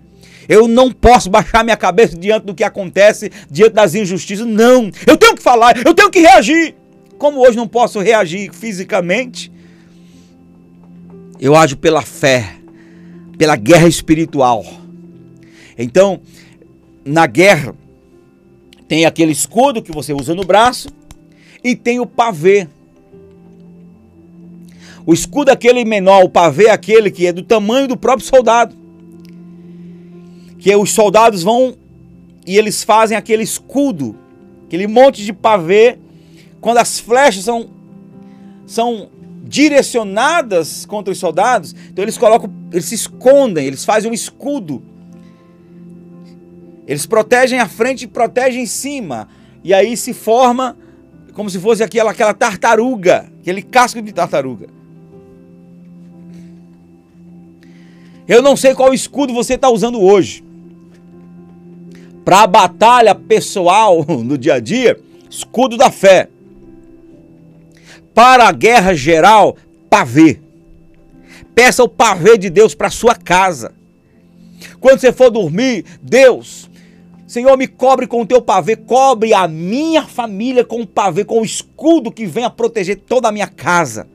Eu não posso baixar minha cabeça diante do que acontece, diante das injustiças. Não, eu tenho que falar, eu tenho que reagir. Como hoje não posso reagir fisicamente, eu ajo pela fé, pela guerra espiritual. Então, na guerra, tem aquele escudo que você usa no braço, e tem o pavê. O escudo é aquele menor, o pavê é aquele que é do tamanho do próprio soldado. Que os soldados vão e eles fazem aquele escudo, aquele monte de pavê, quando as flechas são, são direcionadas contra os soldados, então eles colocam, eles se escondem, eles fazem um escudo. Eles protegem a frente e protegem em cima. E aí se forma como se fosse aquela, aquela tartaruga, aquele casco de tartaruga. Eu não sei qual escudo você está usando hoje. Para a batalha pessoal no dia a dia, escudo da fé. Para a guerra geral, pavê. Peça o pavê de Deus para sua casa. Quando você for dormir, Deus, Senhor, me cobre com o teu pavê, cobre a minha família com o pavê, com o escudo que venha proteger toda a minha casa.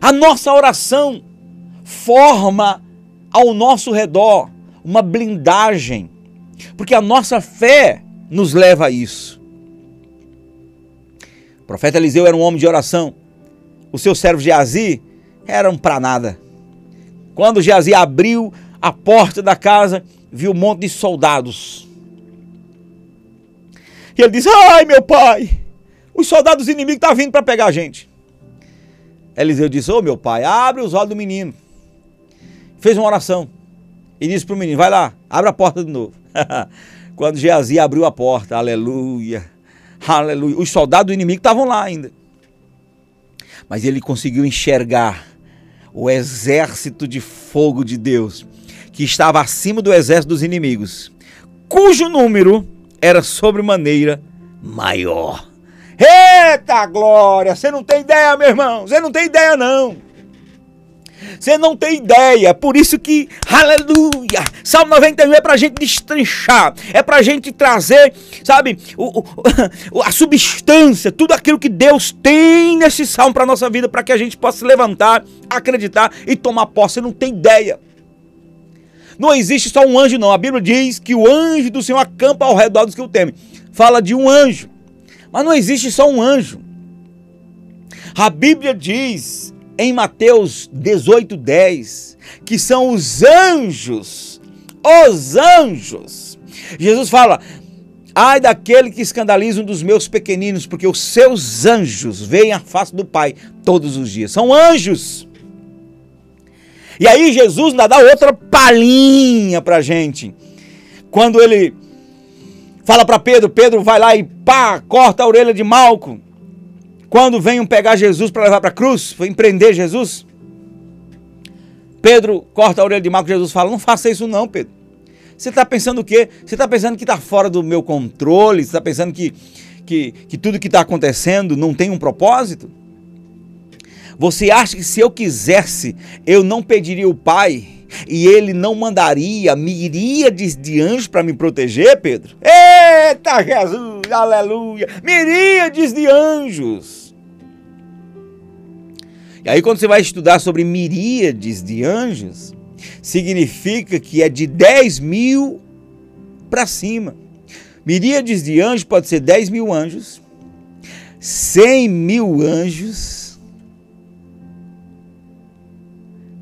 A nossa oração forma ao nosso redor uma blindagem, porque a nossa fé nos leva a isso. O profeta Eliseu era um homem de oração. Os seus servos de Azi eram para nada. Quando Geazi abriu a porta da casa, viu um monte de soldados. E ele disse: Ai, meu pai, os soldados inimigos estão tá vindo para pegar a gente. Eliseu disse: Ô oh, meu pai, abre os olhos do menino. Fez uma oração e disse para o menino: Vai lá, abre a porta de novo. Quando Geazi abriu a porta, aleluia, aleluia. Os soldados do inimigo estavam lá ainda. Mas ele conseguiu enxergar o exército de fogo de Deus que estava acima do exército dos inimigos, cujo número era sobremaneira maior. Eita glória! Você não tem ideia, meu irmão! Você não tem ideia, não! Você não tem ideia. Por isso que, aleluia, Salmo 91 é pra gente destrinchar, é pra gente trazer, sabe, o, o, a substância, tudo aquilo que Deus tem nesse salmo pra nossa vida, para que a gente possa se levantar, acreditar e tomar posse. Você não tem ideia. Não existe só um anjo, não. A Bíblia diz que o anjo do Senhor acampa ao redor dos que o temem. Fala de um anjo. Mas não existe só um anjo. A Bíblia diz em Mateus 18, 10, que são os anjos, os anjos. Jesus fala: ai daquele que escandaliza um dos meus pequeninos, porque os seus anjos veem a face do Pai todos os dias. São anjos. E aí Jesus ainda dá outra palhinha pra gente. Quando ele fala para Pedro, Pedro vai lá e pá, corta a orelha de Malco. Quando venham pegar Jesus para levar para a cruz, foi empreender Jesus. Pedro corta a orelha de Malco, Jesus fala: "Não faça isso não, Pedro. Você está pensando o quê? Você está pensando que está fora do meu controle? Você está pensando que, que, que tudo que está acontecendo não tem um propósito? Você acha que se eu quisesse, eu não pediria o Pai e ele não mandaria miríades de anjos para me proteger, Pedro? Eita Jesus, aleluia! Miríades de anjos. E aí, quando você vai estudar sobre miríades de anjos, significa que é de 10 mil para cima. Miríades de anjos pode ser 10 mil anjos, 100 mil anjos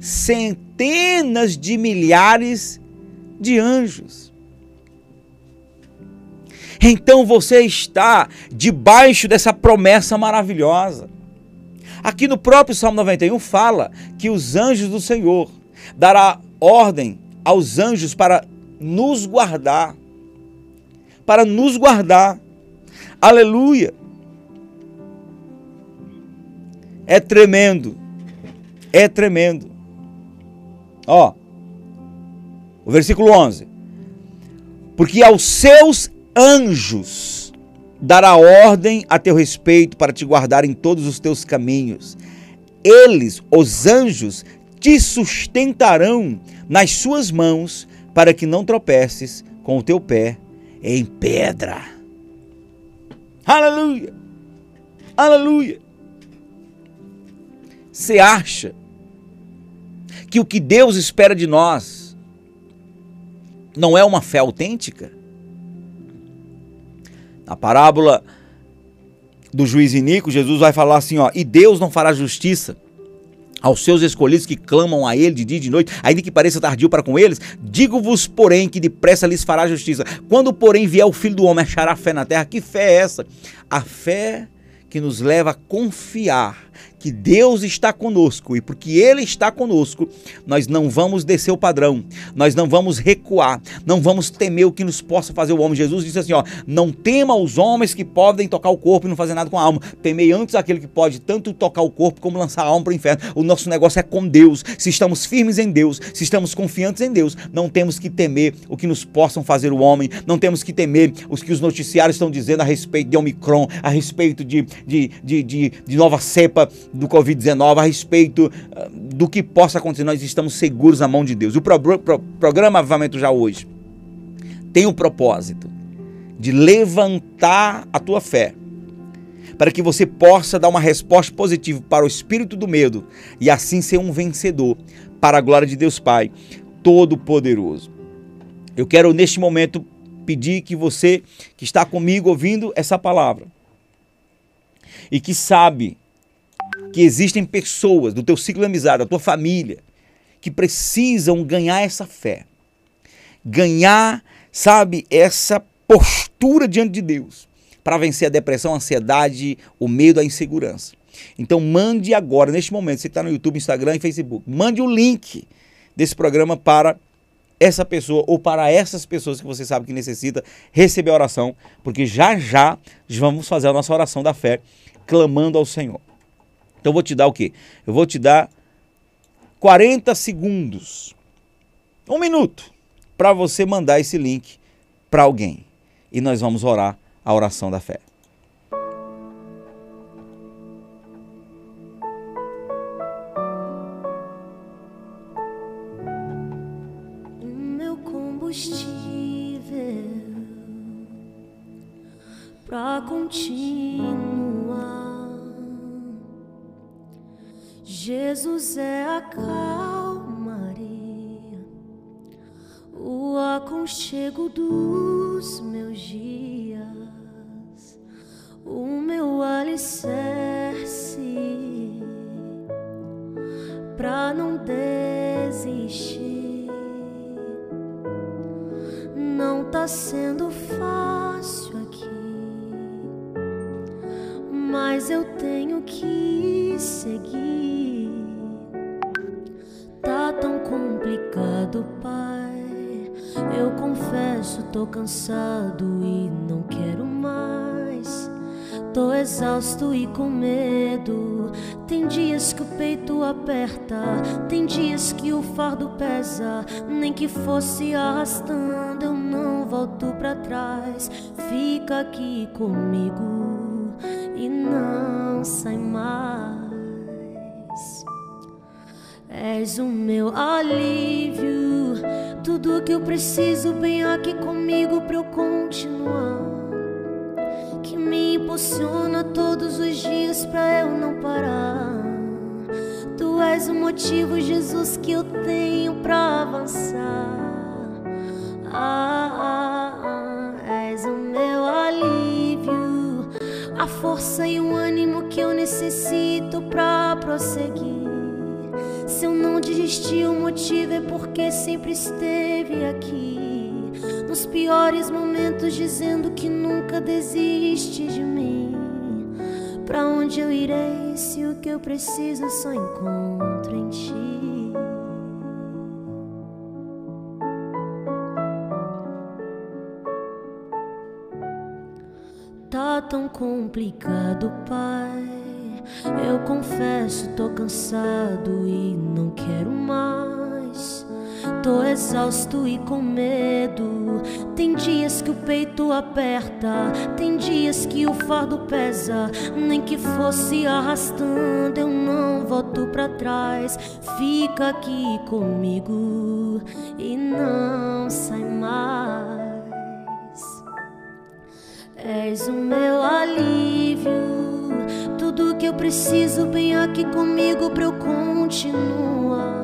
centenas de milhares de anjos. Então você está debaixo dessa promessa maravilhosa. Aqui no próprio Salmo 91 fala que os anjos do Senhor dará ordem aos anjos para nos guardar. Para nos guardar. Aleluia. É tremendo. É tremendo. Ó, o versículo 11. Porque aos seus anjos dará ordem a teu respeito para te guardar em todos os teus caminhos. Eles, os anjos, te sustentarão nas suas mãos para que não tropeces com o teu pé em pedra. Aleluia! Aleluia! Você acha que o que Deus espera de nós não é uma fé autêntica? Na parábola do juiz Inico, Jesus vai falar assim, ó, e Deus não fará justiça aos seus escolhidos que clamam a ele de dia e de noite, ainda que pareça tardio para com eles, digo-vos, porém, que depressa lhes fará justiça. Quando, porém, vier o Filho do Homem, achará fé na terra. Que fé é essa? A fé que nos leva a confiar que Deus está conosco e porque Ele está conosco, nós não vamos descer o padrão, nós não vamos recuar, não vamos temer o que nos possa fazer o homem. Jesus disse assim: ó, não tema os homens que podem tocar o corpo e não fazer nada com a alma, temei antes aquele que pode tanto tocar o corpo como lançar a alma para o inferno. O nosso negócio é com Deus. Se estamos firmes em Deus, se estamos confiantes em Deus, não temos que temer o que nos possam fazer o homem, não temos que temer os que os noticiários estão dizendo a respeito de Omicron, a respeito de, de, de, de, de nova cepa do Covid-19, a respeito uh, do que possa acontecer. Nós estamos seguros na mão de Deus. O pro, pro, programa Avivamento já hoje tem o propósito de levantar a tua fé para que você possa dar uma resposta positiva para o espírito do medo e assim ser um vencedor para a glória de Deus Pai Todo-Poderoso. Eu quero neste momento pedir que você que está comigo ouvindo essa palavra e que sabe que existem pessoas do teu ciclo de amizade, da tua família, que precisam ganhar essa fé. Ganhar, sabe, essa postura diante de Deus para vencer a depressão, a ansiedade, o medo, a insegurança. Então mande agora, neste momento, você está no YouTube, Instagram e Facebook, mande o link desse programa para essa pessoa ou para essas pessoas que você sabe que necessita receber a oração, porque já já vamos fazer a nossa oração da fé, clamando ao Senhor. Então eu vou te dar o quê? Eu vou te dar 40 segundos, um minuto, para você mandar esse link para alguém. E nós vamos orar a oração da fé. Que fosse arrastando, eu não volto pra trás. Fica aqui comigo e não sai mais. És o meu alívio, tudo que eu preciso bem aqui comigo pra eu continuar me impulsiona todos os dias pra eu não parar. Tu és o motivo, Jesus, que eu tenho pra avançar. Ah, ah, ah, és o meu alívio, a força e o ânimo que eu necessito pra prosseguir. Se eu não desisti, o motivo é porque sempre esteve aqui nos piores momentos, dizendo que nunca desiste de mim. Pra onde eu irei se o que eu preciso só encontro em ti? Tá tão complicado, pai. Eu confesso, tô cansado e não quero mais. Tô exausto e com medo. Tem dias que o peito aperta, tem dias que o fardo pesa. Nem que fosse arrastando, eu não volto pra trás. Fica aqui comigo e não sai mais. És o meu alívio, tudo que eu preciso bem aqui comigo pra eu continuar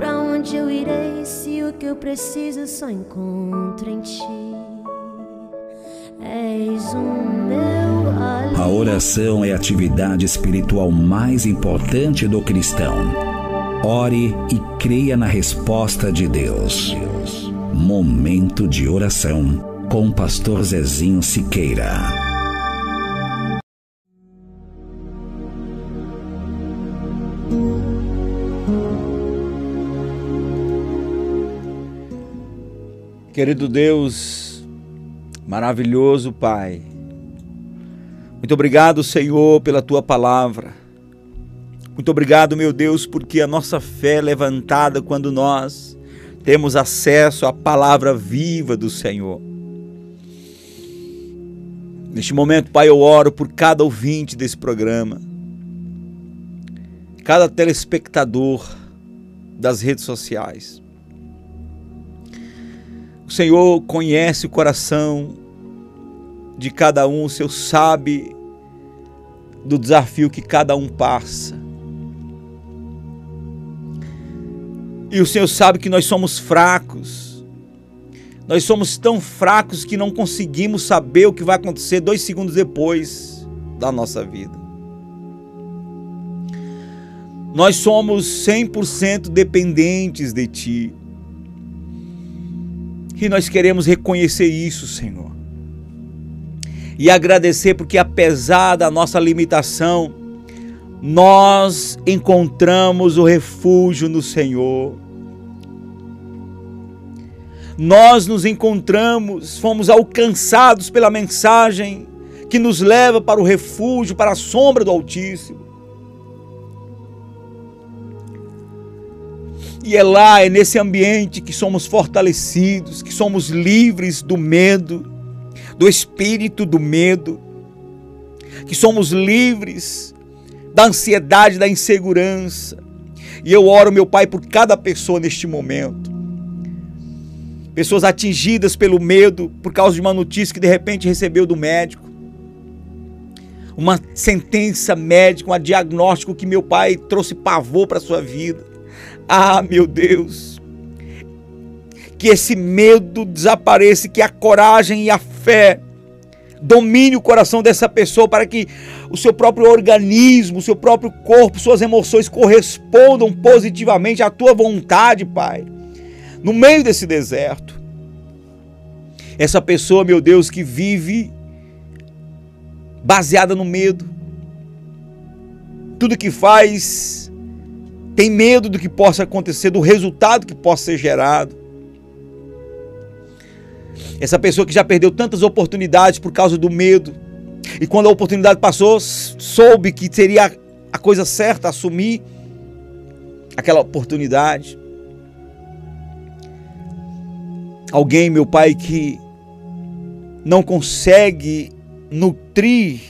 Pra onde eu irei se o que eu preciso só encontro em ti? És o meu alívio. A oração é a atividade espiritual mais importante do cristão. Ore e creia na resposta de Deus. Momento de oração com o pastor Zezinho Siqueira. Querido Deus, maravilhoso Pai, muito obrigado, Senhor, pela tua palavra. Muito obrigado, meu Deus, porque a nossa fé é levantada quando nós temos acesso à palavra viva do Senhor. Neste momento, Pai, eu oro por cada ouvinte desse programa, cada telespectador das redes sociais. O Senhor conhece o coração de cada um, o Senhor sabe do desafio que cada um passa. E o Senhor sabe que nós somos fracos. Nós somos tão fracos que não conseguimos saber o que vai acontecer dois segundos depois da nossa vida. Nós somos 100% dependentes de Ti. E nós queremos reconhecer isso, Senhor. E agradecer porque, apesar da nossa limitação, nós encontramos o refúgio no Senhor. Nós nos encontramos, fomos alcançados pela mensagem que nos leva para o refúgio, para a sombra do Altíssimo. E é lá, é nesse ambiente que somos fortalecidos, que somos livres do medo, do espírito do medo, que somos livres da ansiedade, da insegurança. E eu oro, meu Pai, por cada pessoa neste momento. Pessoas atingidas pelo medo por causa de uma notícia que de repente recebeu do médico. Uma sentença médica, um diagnóstico que meu pai trouxe pavor para a sua vida ah, meu Deus, que esse medo desapareça, que a coragem e a fé domine o coração dessa pessoa para que o seu próprio organismo, o seu próprio corpo, suas emoções correspondam positivamente à tua vontade, Pai. No meio desse deserto. Essa pessoa, meu Deus, que vive baseada no medo. Tudo que faz tem medo do que possa acontecer, do resultado que possa ser gerado. Essa pessoa que já perdeu tantas oportunidades por causa do medo, e quando a oportunidade passou, soube que seria a coisa certa assumir aquela oportunidade. Alguém, meu pai, que não consegue nutrir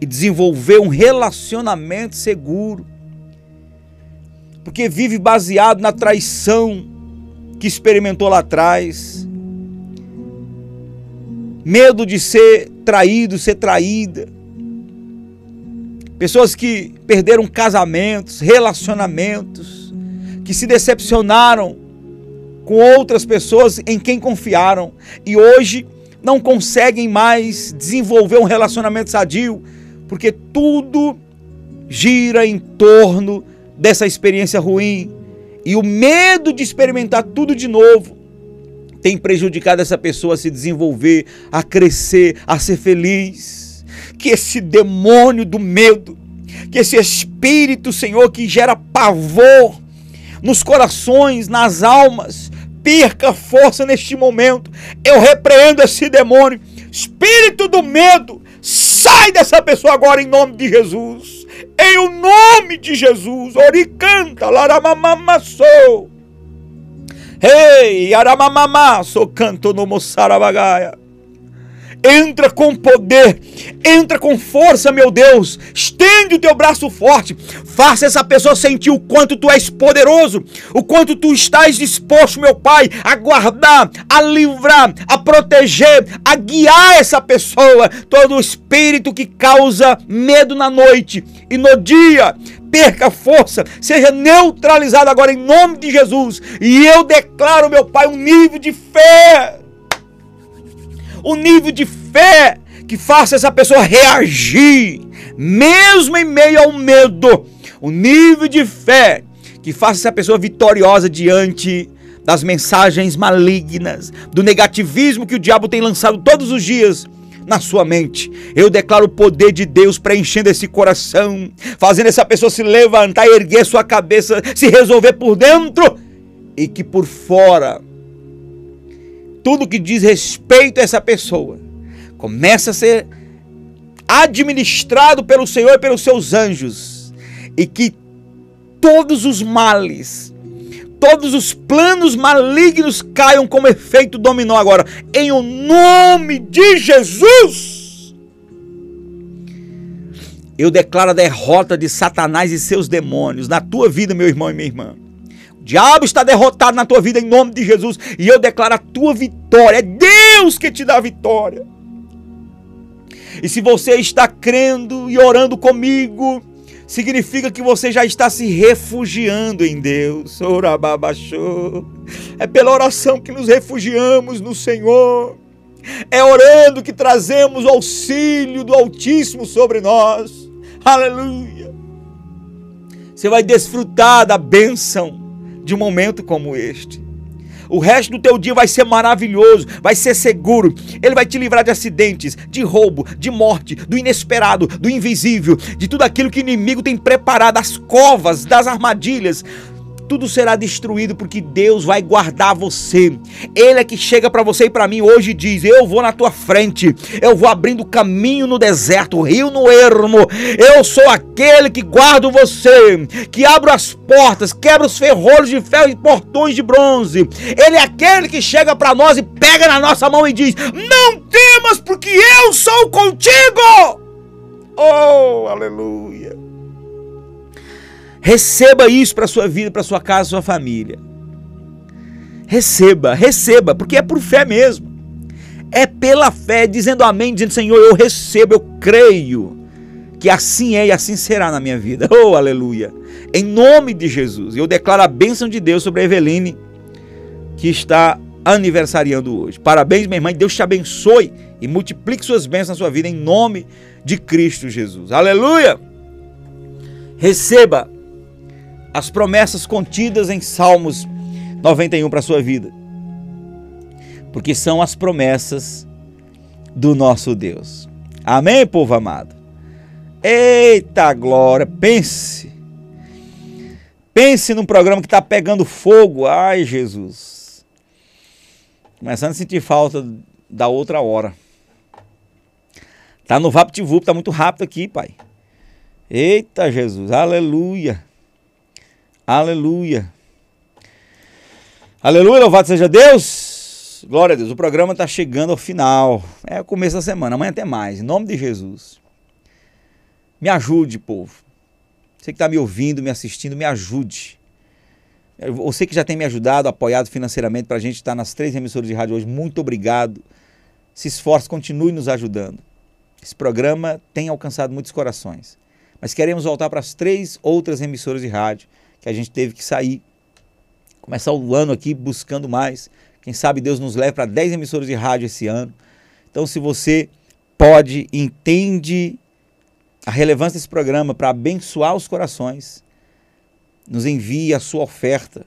e desenvolver um relacionamento seguro porque vive baseado na traição que experimentou lá atrás. Medo de ser traído, ser traída. Pessoas que perderam casamentos, relacionamentos, que se decepcionaram com outras pessoas em quem confiaram e hoje não conseguem mais desenvolver um relacionamento sadio, porque tudo gira em torno dessa experiência ruim e o medo de experimentar tudo de novo tem prejudicado essa pessoa a se desenvolver, a crescer, a ser feliz. Que esse demônio do medo, que esse espírito, Senhor, que gera pavor nos corações, nas almas, perca força neste momento. Eu repreendo esse demônio, espírito do medo, sai dessa pessoa agora em nome de Jesus em o nome de Jesus. Oricanta, laramamamassou. Ei, aramamamasso, canto no moçarabagaia. Entra com poder, entra com força, meu Deus. Estende o teu braço forte. Faça essa pessoa sentir o quanto tu és poderoso, o quanto tu estás disposto, meu Pai, a guardar, a livrar, a proteger, a guiar essa pessoa. Todo espírito que causa medo na noite e no dia perca força, seja neutralizado agora em nome de Jesus. E eu declaro, meu Pai, um nível de fé. Um nível de fé que faça essa pessoa reagir, mesmo em meio ao medo. Um nível de fé que faça essa pessoa vitoriosa diante das mensagens malignas, do negativismo que o diabo tem lançado todos os dias na sua mente. Eu declaro o poder de Deus preenchendo esse coração, fazendo essa pessoa se levantar, erguer sua cabeça, se resolver por dentro e que por fora tudo que diz respeito a essa pessoa começa a ser administrado pelo Senhor e pelos seus anjos e que todos os males todos os planos malignos caiam como efeito dominó agora. Em o nome de Jesus. Eu declaro a derrota de Satanás e seus demônios na tua vida, meu irmão e minha irmã. Diabo está derrotado na tua vida em nome de Jesus. E eu declaro a tua vitória. É Deus que te dá a vitória. E se você está crendo e orando comigo, significa que você já está se refugiando em Deus. É pela oração que nos refugiamos no Senhor. É orando que trazemos o auxílio do Altíssimo sobre nós. Aleluia. Você vai desfrutar da bênção de um momento como este. O resto do teu dia vai ser maravilhoso, vai ser seguro. Ele vai te livrar de acidentes, de roubo, de morte, do inesperado, do invisível, de tudo aquilo que o inimigo tem preparado, as covas, das armadilhas tudo será destruído porque Deus vai guardar você. Ele é que chega para você e para mim hoje e diz: Eu vou na tua frente, eu vou abrindo caminho no deserto, rio no ermo. Eu sou aquele que guardo você, que abro as portas, quebra os ferrolhos de ferro e portões de bronze. Ele é aquele que chega para nós e pega na nossa mão e diz: Não temas, porque eu sou contigo. Oh, aleluia. Receba isso para sua vida, para sua casa, sua família. Receba, receba, porque é por fé mesmo. É pela fé, dizendo amém, dizendo Senhor, eu recebo, eu creio que assim é e assim será na minha vida. Oh, aleluia. Em nome de Jesus, eu declaro a bênção de Deus sobre a Eveline, que está aniversariando hoje. Parabéns, minha irmã, Deus te abençoe e multiplique suas bênçãos na sua vida em nome de Cristo Jesus. Aleluia! Receba as promessas contidas em Salmos 91 para a sua vida. Porque são as promessas do nosso Deus. Amém, povo amado? Eita glória! Pense. Pense num programa que está pegando fogo. Ai, Jesus. Começando a sentir falta da outra hora. Tá no VaptVup, tá muito rápido aqui, pai. Eita, Jesus. Aleluia. Aleluia. Aleluia, louvado seja Deus. Glória a Deus. O programa está chegando ao final. É o começo da semana. Amanhã tem mais. Em nome de Jesus. Me ajude, povo. Você que está me ouvindo, me assistindo, me ajude. Você que já tem me ajudado, apoiado financeiramente para a gente estar nas três emissoras de rádio hoje, muito obrigado. Se esforce, continue nos ajudando. Esse programa tem alcançado muitos corações. Mas queremos voltar para as três outras emissoras de rádio que a gente teve que sair. Começar o ano aqui buscando mais. Quem sabe Deus nos leve para 10 emissoras de rádio esse ano. Então, se você pode, entende a relevância desse programa para abençoar os corações, nos envie a sua oferta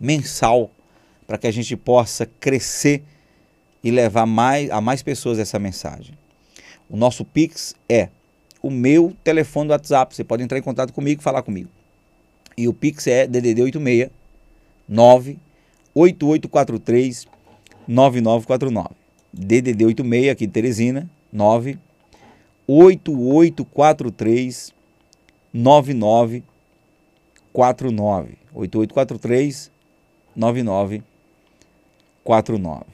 mensal para que a gente possa crescer e levar mais, a mais pessoas essa mensagem. O nosso Pix é o meu telefone do WhatsApp. Você pode entrar em contato comigo e falar comigo. E o Pix é DDD 86 98843 9949. DDD 86 aqui de Teresina 98843 9949. 8843 9949.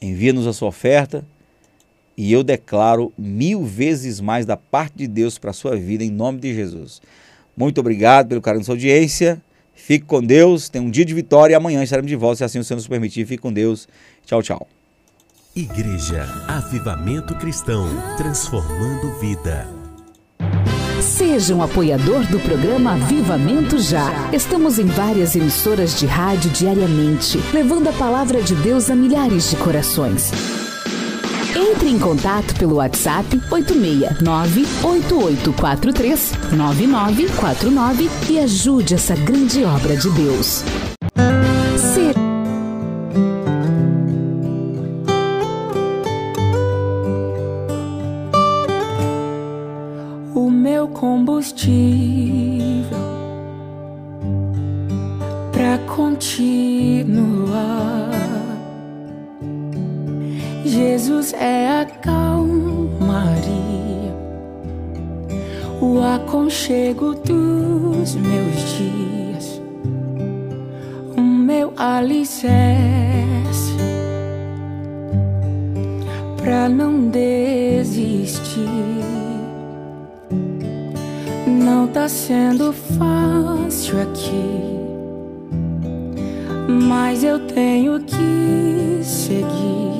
Envia-nos a sua oferta E eu declaro mil vezes mais da parte de Deus para a sua vida, em nome de Jesus. Muito obrigado pelo carinho da sua audiência. Fique com Deus, tenha um dia de vitória e amanhã estaremos de volta, se assim o Senhor nos permitir. Fique com Deus. Tchau, tchau. Igreja Avivamento Cristão, transformando vida. Seja um apoiador do programa Avivamento Já. Estamos em várias emissoras de rádio diariamente, levando a palavra de Deus a milhares de corações. Entre em contato pelo WhatsApp 869-8843-9949 e ajude essa grande obra de Deus. Ser o meu combustível para continuar. Jesus é a calmaria, o aconchego dos meus dias, o meu alicerce pra não desistir. Não tá sendo fácil aqui, mas eu tenho que seguir.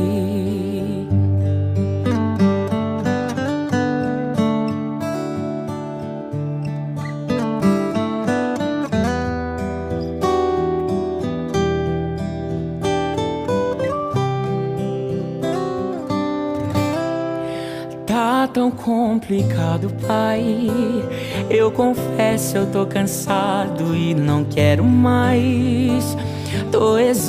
Tão complicado, pai. Eu confesso, eu tô cansado e não quero mais. Tô exausto.